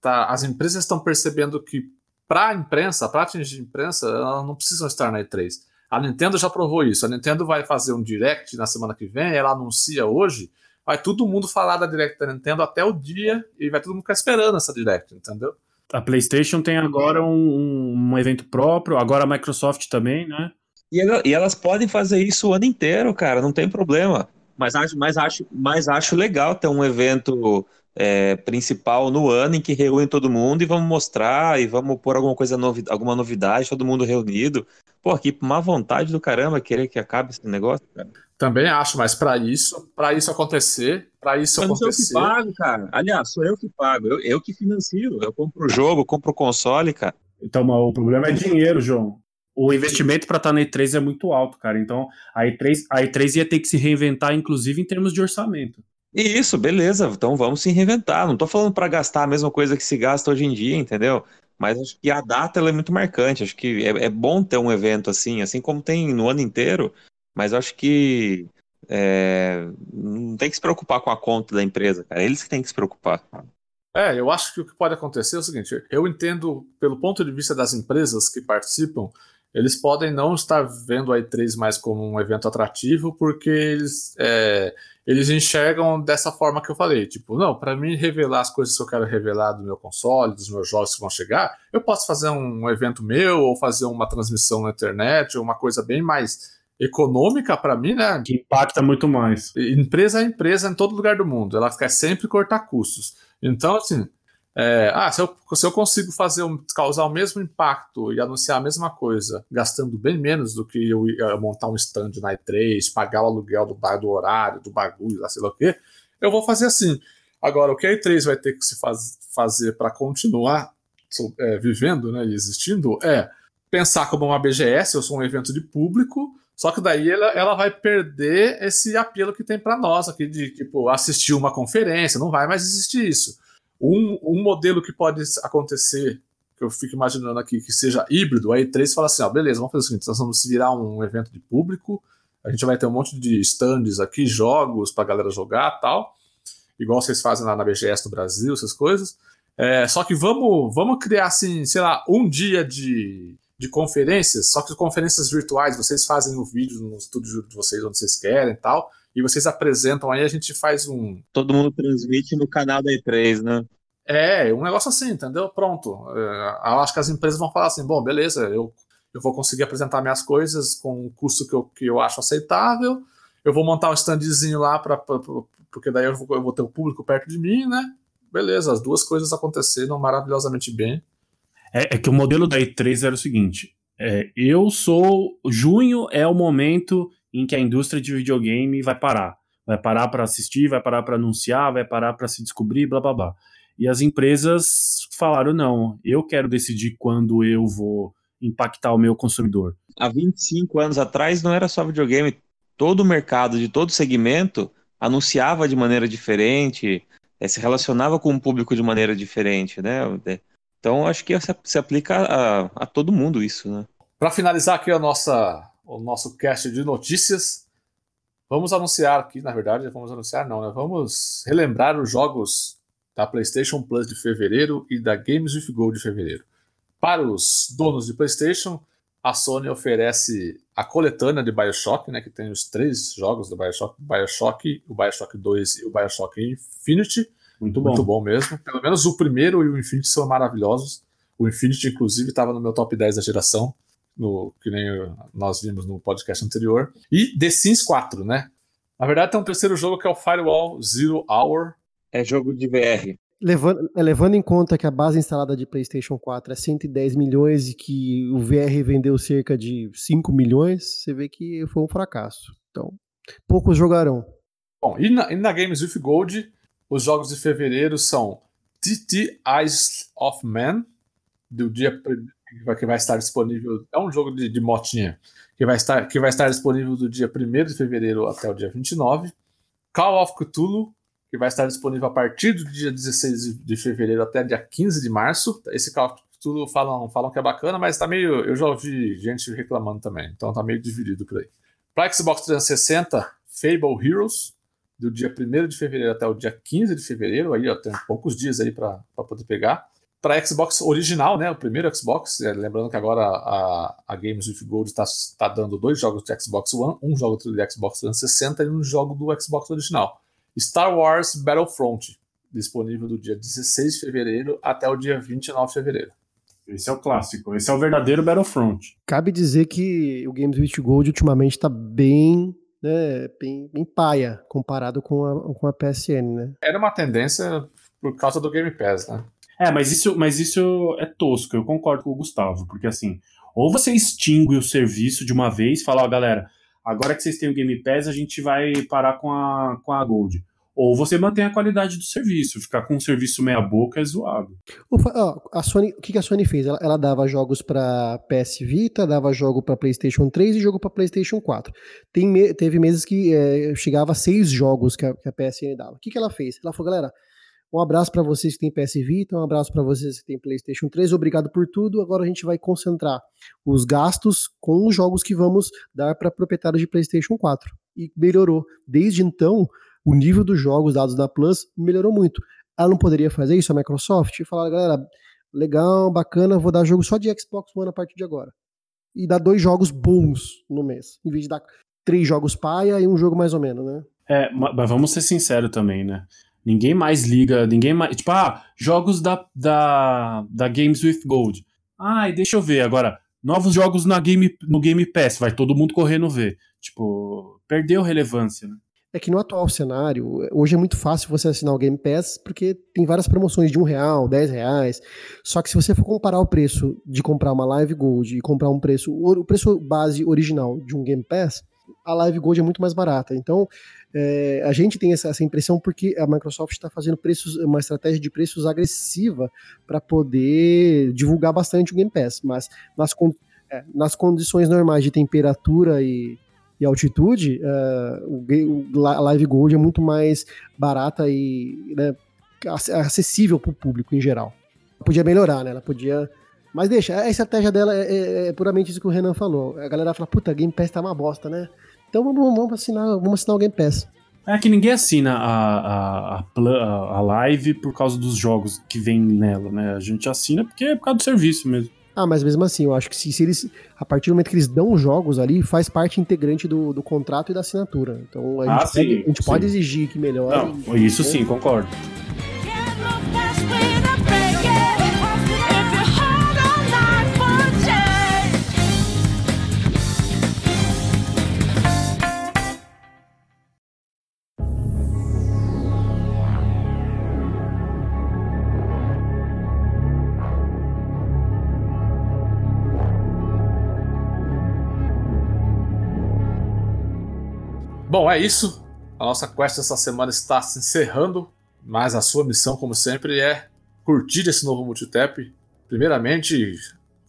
A: tá as empresas estão percebendo que para a imprensa, para atingir a imprensa, elas não precisam estar na E3. A Nintendo já provou isso. A Nintendo vai fazer um direct na semana que vem, ela anuncia hoje, vai todo mundo falar da direct da Nintendo até o dia e vai todo mundo ficar esperando essa direct, entendeu?
D: A PlayStation tem agora um, um evento próprio, agora a Microsoft também, né?
C: E, elas podem fazer isso o ano inteiro, cara, não tem problema. Mas acho, mas acho, mas acho legal ter um evento é, principal no ano em que reúne todo mundo e vamos mostrar e vamos pôr alguma coisa novi alguma novidade, todo mundo reunido. Pô, aqui má vontade do caramba querer que acabe esse negócio, cara.
A: Também acho, mas para isso, para isso acontecer, para isso
C: mas
A: acontecer.
C: Sou eu que pago, cara. Aliás, sou eu que pago, eu, eu que financio, eu compro o jogo, compro o console, cara.
D: Então, o problema é dinheiro, João. O investimento para estar tá na E3 é muito alto, cara. Então, a E3, a E3 ia ter que se reinventar, inclusive em termos de orçamento.
C: Isso, beleza. Então vamos se reinventar. Não estou falando para gastar a mesma coisa que se gasta hoje em dia, entendeu? Mas acho que a data é muito marcante. Acho que é, é, bom ter um evento assim, assim como tem no ano inteiro. Mas acho que é, não tem que se preocupar com a conta da empresa, cara. Eles que têm que se preocupar.
A: É, eu acho que o que pode acontecer é o seguinte: eu entendo, pelo ponto de vista das empresas que participam, eles podem não estar vendo a E3 mais como um evento atrativo, porque eles, é, eles enxergam dessa forma que eu falei. Tipo, não, para mim revelar as coisas que eu quero revelar do meu console, dos meus jogos que vão chegar, eu posso fazer um evento meu, ou fazer uma transmissão na internet, ou uma coisa bem mais econômica para mim, né?
D: Que impacta muito mais.
A: Empresa é empresa em todo lugar do mundo, ela quer sempre cortar custos. Então, assim, é, ah, se eu, se eu consigo fazer causar o mesmo impacto e anunciar a mesma coisa, gastando bem menos do que eu, montar um stand na E3, pagar o aluguel do, do horário, do bagulho, lá sei lá o quê, eu vou fazer assim. Agora, o que a E3 vai ter que se faz, fazer para continuar é, vivendo né, e existindo é pensar como uma BGS, eu sou um evento de público, só que daí ela, ela vai perder esse apelo que tem para nós aqui de tipo assistir uma conferência, não vai mais existir isso. Um, um modelo que pode acontecer, que eu fico imaginando aqui, que seja híbrido, a E3 fala assim: ó, beleza, vamos fazer o seguinte, nós vamos virar um evento de público, a gente vai ter um monte de stands aqui, jogos para galera jogar tal, igual vocês fazem lá na BGS no Brasil, essas coisas. É, só que vamos, vamos criar, assim, sei lá, um dia de, de conferências, só que conferências virtuais, vocês fazem o vídeo no estúdio de vocês onde vocês querem e tal e vocês apresentam aí, a gente faz um.
C: Todo mundo transmite no canal da E3, né?
A: É, um negócio assim, entendeu? Pronto. É, eu acho que as empresas vão falar assim: bom, beleza, eu, eu vou conseguir apresentar minhas coisas com um custo que eu, que eu acho aceitável, eu vou montar um standzinho lá, pra, pra, pra porque daí eu vou, eu vou ter o público perto de mim, né? Beleza, as duas coisas aconteceram maravilhosamente bem.
D: É, é que o modelo da E3 era o seguinte: é, eu sou. Junho é o momento em que a indústria de videogame vai parar. Vai parar para assistir, vai parar para anunciar, vai parar para se descobrir, blá blá blá. E as empresas falaram: não, eu quero decidir quando eu vou impactar o meu consumidor.
C: Há 25 anos atrás não era só videogame, todo o mercado de todo segmento anunciava de maneira diferente, eh, se relacionava com o público de maneira diferente, né? Então acho que se aplica a, a todo mundo isso, né?
A: Para finalizar aqui a nossa o nosso cast de notícias. Vamos anunciar aqui, na verdade, vamos anunciar não, né? Vamos relembrar os jogos da PlayStation Plus de fevereiro e da Games with Gold de fevereiro. Para os donos de PlayStation, a Sony oferece a coletânea de BioShock, né, que tem os três jogos do BioShock, BioShock, o BioShock 2 e o BioShock Infinity. Muito bom. Muito bom mesmo. Pelo menos o primeiro e o Infinity são maravilhosos. O Infinity, inclusive, estava no meu top 10 da geração no, que nem nós vimos no podcast anterior. E The Sims 4, né? Na verdade, tem um terceiro jogo que é o Firewall Zero Hour.
C: É jogo de VR.
B: Levando, é, levando em conta que a base instalada de PlayStation 4 é 110 milhões e que o VR vendeu cerca de 5 milhões, você vê que foi um fracasso. Então, poucos jogarão.
A: Bom, e na, e na Games with Gold, os jogos de fevereiro são TT Eyes of Man, do dia que vai estar disponível. É um jogo de, de motinha que vai, estar, que vai estar disponível do dia 1 de fevereiro até o dia 29. Call of Cthulhu, que vai estar disponível a partir do dia 16 de fevereiro até dia 15 de março. Esse tudo falam, falam que é bacana, mas tá meio. Eu já ouvi gente reclamando também, então tá meio dividido por aí. Para Xbox 360, Fable Heroes, do dia 1 de fevereiro até o dia 15 de fevereiro, aí ó, tem poucos dias aí para poder pegar. Para Xbox original, né, o primeiro Xbox, é, lembrando que agora a, a Games with Gold está tá dando dois jogos de Xbox One, um jogo de Xbox 360 e um jogo do Xbox original. Star Wars Battlefront, disponível do dia 16 de fevereiro até o dia 29 de fevereiro.
D: Esse é o clássico, esse é o verdadeiro Battlefront.
B: Cabe dizer que o Games with Gold ultimamente está bem, né, bem, bem paia comparado com a, com a PSN, né?
A: Era uma tendência por causa do Game Pass, né?
D: É, mas isso, mas isso é tosco, eu concordo com o Gustavo, porque assim, ou você extingue o serviço de uma vez, fala, ó, galera, agora que vocês têm o Game Pass, a gente vai parar com a, com a Gold. Ou você mantém a qualidade do serviço, ficar com um serviço meia boca é zoado.
B: O, a Sony, o que a Sony fez? Ela, ela dava jogos para PS Vita, dava jogo para PlayStation 3 e jogo para PlayStation 4. Tem, teve meses que é, chegava a seis jogos que a, que a PSN dava. O que, que ela fez? Ela falou, galera, um abraço para vocês que têm PS Vita, um abraço para vocês que têm PlayStation 3. Obrigado por tudo. Agora a gente vai concentrar os gastos com os jogos que vamos dar para proprietários de PlayStation 4. E melhorou. Desde então, o nível dos jogos dados da Plus melhorou muito. Ela não poderia fazer isso, a Microsoft, e falar, galera, legal, bacana, vou dar jogo só de Xbox One a partir de agora. E dar dois jogos bons no mês, em vez de dar três jogos paia e um jogo mais ou menos, né?
D: É, mas vamos ser sinceros também, né? Ninguém mais liga, ninguém mais. Tipo, ah, jogos da, da, da Games with Gold. Ai, deixa eu ver agora. Novos jogos na game, no Game Pass, vai todo mundo correndo ver. Tipo, perdeu relevância, né?
B: é que no atual cenário, hoje é muito fácil você assinar o Game Pass, porque tem várias promoções de um real, dez reais. Só que se você for comparar o preço de comprar uma Live Gold e comprar um preço, o preço base original de um Game Pass, a Live Gold é muito mais barata. Então, é, a gente tem essa, essa, impressão porque a Microsoft está fazendo preços, uma estratégia de preços agressiva para poder divulgar bastante o Game Pass. Mas nas, é, nas condições normais de temperatura e e altitude, uh, o, o Live Gold é muito mais barata e né, acessível para o público em geral. Podia melhorar, né? Ela podia. Mas deixa, a estratégia dela é, é, é, puramente isso que o Renan falou. A galera fala, puta, Game Pass tá uma bosta, né? Então vamos, vamos assinar, vamos assinar o Game Pass.
D: É que ninguém assina a, a, a, a, live por causa dos jogos que vem nela, né? A gente assina porque é por causa do serviço mesmo.
B: Ah, mas mesmo assim, eu acho que se, se, eles. A partir do momento que eles dão jogos ali, faz parte integrante do, do contrato e da assinatura. Então a
D: ah,
B: gente,
D: sim,
B: pode, a gente pode exigir que melhore.
D: Não, isso sim, concordo.
A: Bom, é isso. A nossa quest essa semana está se encerrando, mas a sua missão, como sempre, é curtir esse novo Multitap. Primeiramente,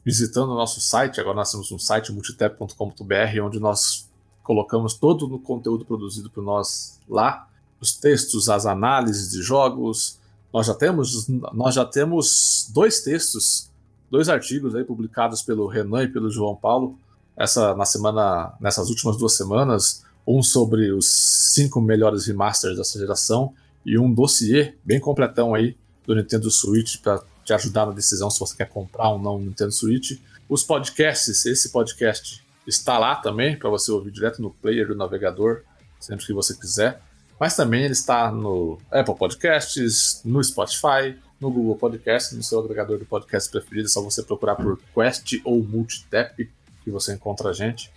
A: visitando o nosso site. Agora nós temos um site multitap.com.br, onde nós colocamos todo o conteúdo produzido por nós lá, os textos, as análises de jogos. Nós já temos, nós já temos dois textos, dois artigos aí publicados pelo Renan e pelo João Paulo. Essa na semana, nessas últimas duas semanas, um sobre os cinco melhores remasters dessa geração e um dossiê bem completão aí do Nintendo Switch para te ajudar na decisão se você quer comprar ou não o Nintendo Switch. Os podcasts, esse podcast está lá também para você ouvir direto no player do navegador, sempre que você quiser. Mas também ele está no Apple Podcasts, no Spotify, no Google Podcasts, no seu agregador de podcast preferido. É só você procurar por Quest ou Multitap que você encontra a gente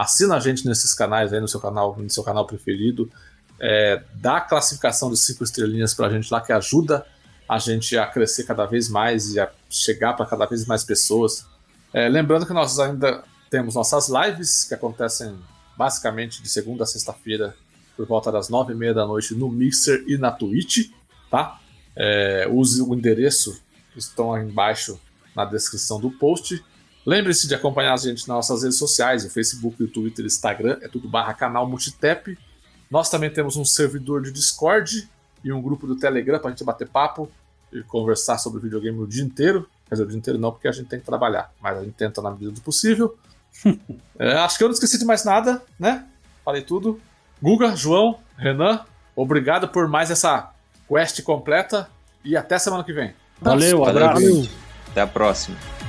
A: assina a gente nesses canais aí no seu canal, no seu canal preferido, é, dá a classificação de cinco estrelinhas para a gente lá que ajuda a gente a crescer cada vez mais e a chegar para cada vez mais pessoas. É, lembrando que nós ainda temos nossas lives que acontecem basicamente de segunda a sexta-feira por volta das nove e meia da noite no Mixer e na Twitch, tá? É, use o endereço que estão aí embaixo na descrição do post. Lembre-se de acompanhar a gente nas nossas redes sociais, o Facebook, o Twitter, o Instagram, é tudo barra canal Multitep. Nós também temos um servidor de Discord, e um grupo do Telegram pra gente bater papo e conversar sobre videogame o dia inteiro. Quer dizer, o dia inteiro não, porque a gente tem que trabalhar, mas a gente tenta na medida do possível. É, acho que eu não esqueci de mais nada, né? Falei tudo. Guga, João, Renan, obrigado por mais essa quest completa e até semana que vem.
D: Valeu,
C: Valeu,
D: abraço.
C: Até a próxima.